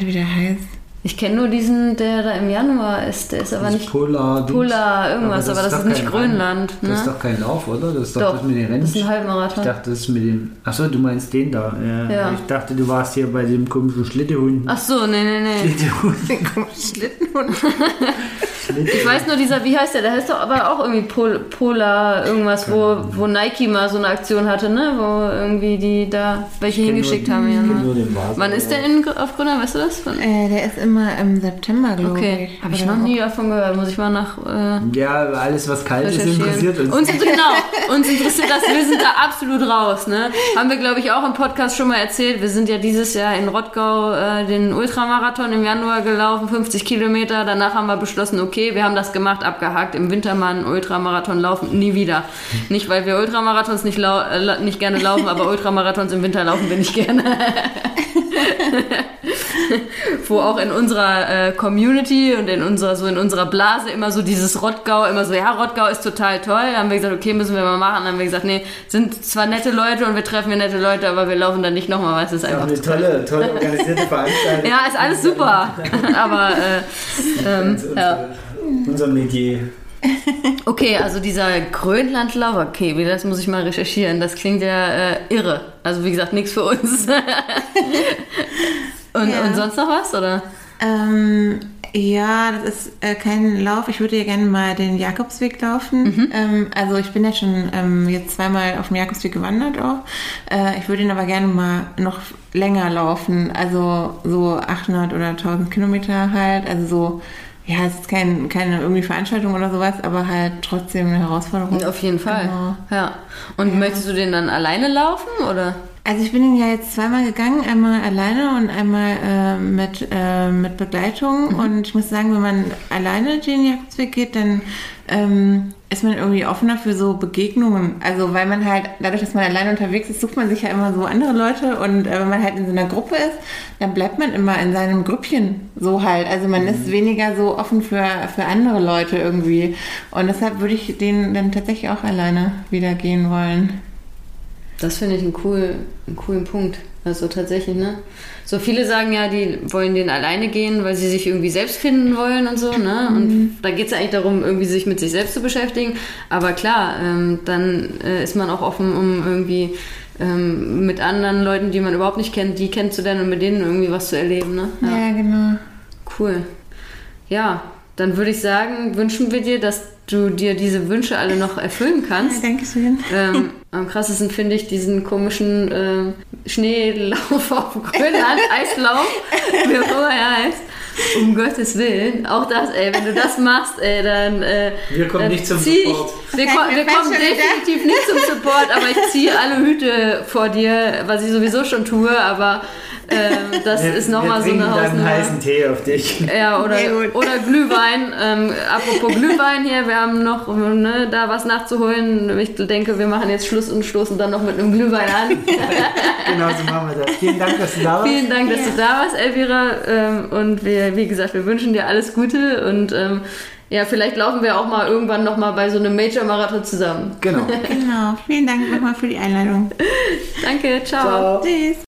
Wie der heißt. Ich kenne nur diesen, der da im Januar ist. Der ist aber Das nicht Polar, Polar irgendwas, aber das ist nicht Grönland. Das ist ne? doch kein Lauf, oder? Das ist doch, Doch, das mit den Rennen. das ist ein Ich Halbmarathon. dachte, das ist mit dem. Achso, du meinst den da. Ja. Ja. Ich dachte, du warst hier bei dem komischen Schlittehund. Ach so, nee, nee, nee. Schlittehund. *laughs* Schlittenhund. *laughs* Ich weiß nur, dieser, wie heißt der? Der heißt doch aber auch irgendwie Pol Polar, irgendwas, wo, wo Nike mal so eine Aktion hatte, ne? Wo irgendwie die da welche hingeschickt haben. Ja, ne? nur. Wann ist der in, auf Grönland, weißt du das? Äh, der ist immer im September, glaube Okay, ich. habe ich noch nie davon gehört. Muss ich mal nach äh, Ja, alles, was kalt ist, interessiert uns. Uns, *laughs* genau, uns interessiert das. Wir sind da absolut raus. Ne? Haben wir, glaube ich, auch im Podcast schon mal erzählt. Wir sind ja dieses Jahr in Rottgau äh, den Ultramarathon im Januar gelaufen, 50 Kilometer. Danach haben wir beschlossen, okay, okay, wir haben das gemacht, abgehakt, im Winter mal einen Ultramarathon laufen, nie wieder. Nicht, weil wir Ultramarathons nicht, lau äh, nicht gerne laufen, aber Ultramarathons im Winter laufen wir nicht gerne. *laughs* Wo auch in unserer äh, Community und in unserer, so in unserer Blase immer so dieses Rottgau, immer so, ja, Rottgau ist total toll. Da haben wir gesagt, okay, müssen wir mal machen. Dann haben wir gesagt, nee, sind zwar nette Leute und wir treffen hier nette Leute, aber wir laufen dann nicht nochmal, weil es ist einfach. eine tolle, tolle organisierte *laughs* Veranstaltung. ja, ist alles super. *laughs* aber äh, ähm, ja. Unser Metier. Okay, also dieser Grönlandlauf, okay, das muss ich mal recherchieren. Das klingt ja äh, irre. Also wie gesagt, nichts für uns. *laughs* und, Ja. und sonst noch was, oder? Ähm, ja, das ist äh, kein Lauf. Ich würde ja gerne mal den Jakobsweg laufen. Ähm, also ich bin ja schon ähm, jetzt zweimal auf dem Jakobsweg gewandert auch. Äh, ich würde ihn aber gerne mal noch länger laufen. Also so 800 oder 1000 Kilometer halt. Also so, ja, es ist kein, keine irgendwie Veranstaltung oder sowas, aber halt trotzdem eine Herausforderung. Auf jeden Fall. Genau. Ja. Und möchtest du den dann alleine laufen, oder? Also ich bin ihn ja jetzt zweimal gegangen, einmal alleine und einmal äh, mit, äh, mit Begleitung. Und ich muss sagen, wenn man alleine den Jakobsweg geht, dann ähm, ist man irgendwie offener für so Begegnungen. Also weil man halt, dadurch, dass man alleine unterwegs ist, sucht man sich ja immer so andere Leute. Und äh, wenn man halt in so einer Gruppe ist, dann bleibt man immer in seinem Grüppchen so halt. Also man ist weniger so offen für, für andere Leute irgendwie. Und deshalb würde ich den dann tatsächlich auch alleine wieder gehen wollen. Das finde ich einen, cool, einen coolen Punkt. Also tatsächlich, ne? So viele sagen ja, die wollen den alleine gehen, weil sie sich irgendwie selbst finden wollen und so, ne? Und da geht es ja eigentlich darum, irgendwie sich mit sich selbst zu beschäftigen. Aber klar, ähm, dann äh, ist man auch offen, um irgendwie ähm, mit anderen Leuten, die man überhaupt nicht kennt, die kennenzulernen und mit denen irgendwie was zu erleben, ne? ja genau. Cool. Ja, dann würde ich sagen, wünschen wir dir, dass du dir diese Wünsche alle noch erfüllen kannst. Ja, danke schön. Ähm, *laughs* am krassesten finde ich diesen komischen ähm, Schneelauf auf Grönland, *laughs* Eislauf, wie auch immer er heißt. Um Gottes Willen. Auch das, ey, wenn du das machst, ey, dann. Äh, Wir kommen dann nicht zum Support. Ich, wir, ko wir kommen definitiv nicht zum Support, aber ich ziehe alle Hüte vor dir, was ich sowieso schon tue, aber ähm, das Wir- ist nochmal so eine Hausnummer. heißen Tee auf dich. Ja, oder, oder Glühwein. Ähm, apropos Glühwein hier, wir haben noch ne, da was nachzuholen. Ich denke, wir machen jetzt Schluss und stoßen dann noch mit einem Glühwein an. *laughs* Genau so machen wir das. Vielen Dank, dass du da warst. Vielen Dank, dass du da warst, Elvira. Ähm, und wir, wie gesagt, wir wünschen dir alles Gute und ähm, ja, vielleicht laufen wir auch mal irgendwann noch mal bei so einem Major-Marathon zusammen. Genau. *laughs* Genau. Vielen Dank nochmal für die Einladung. Danke, ciao. Ciao. Tschüss.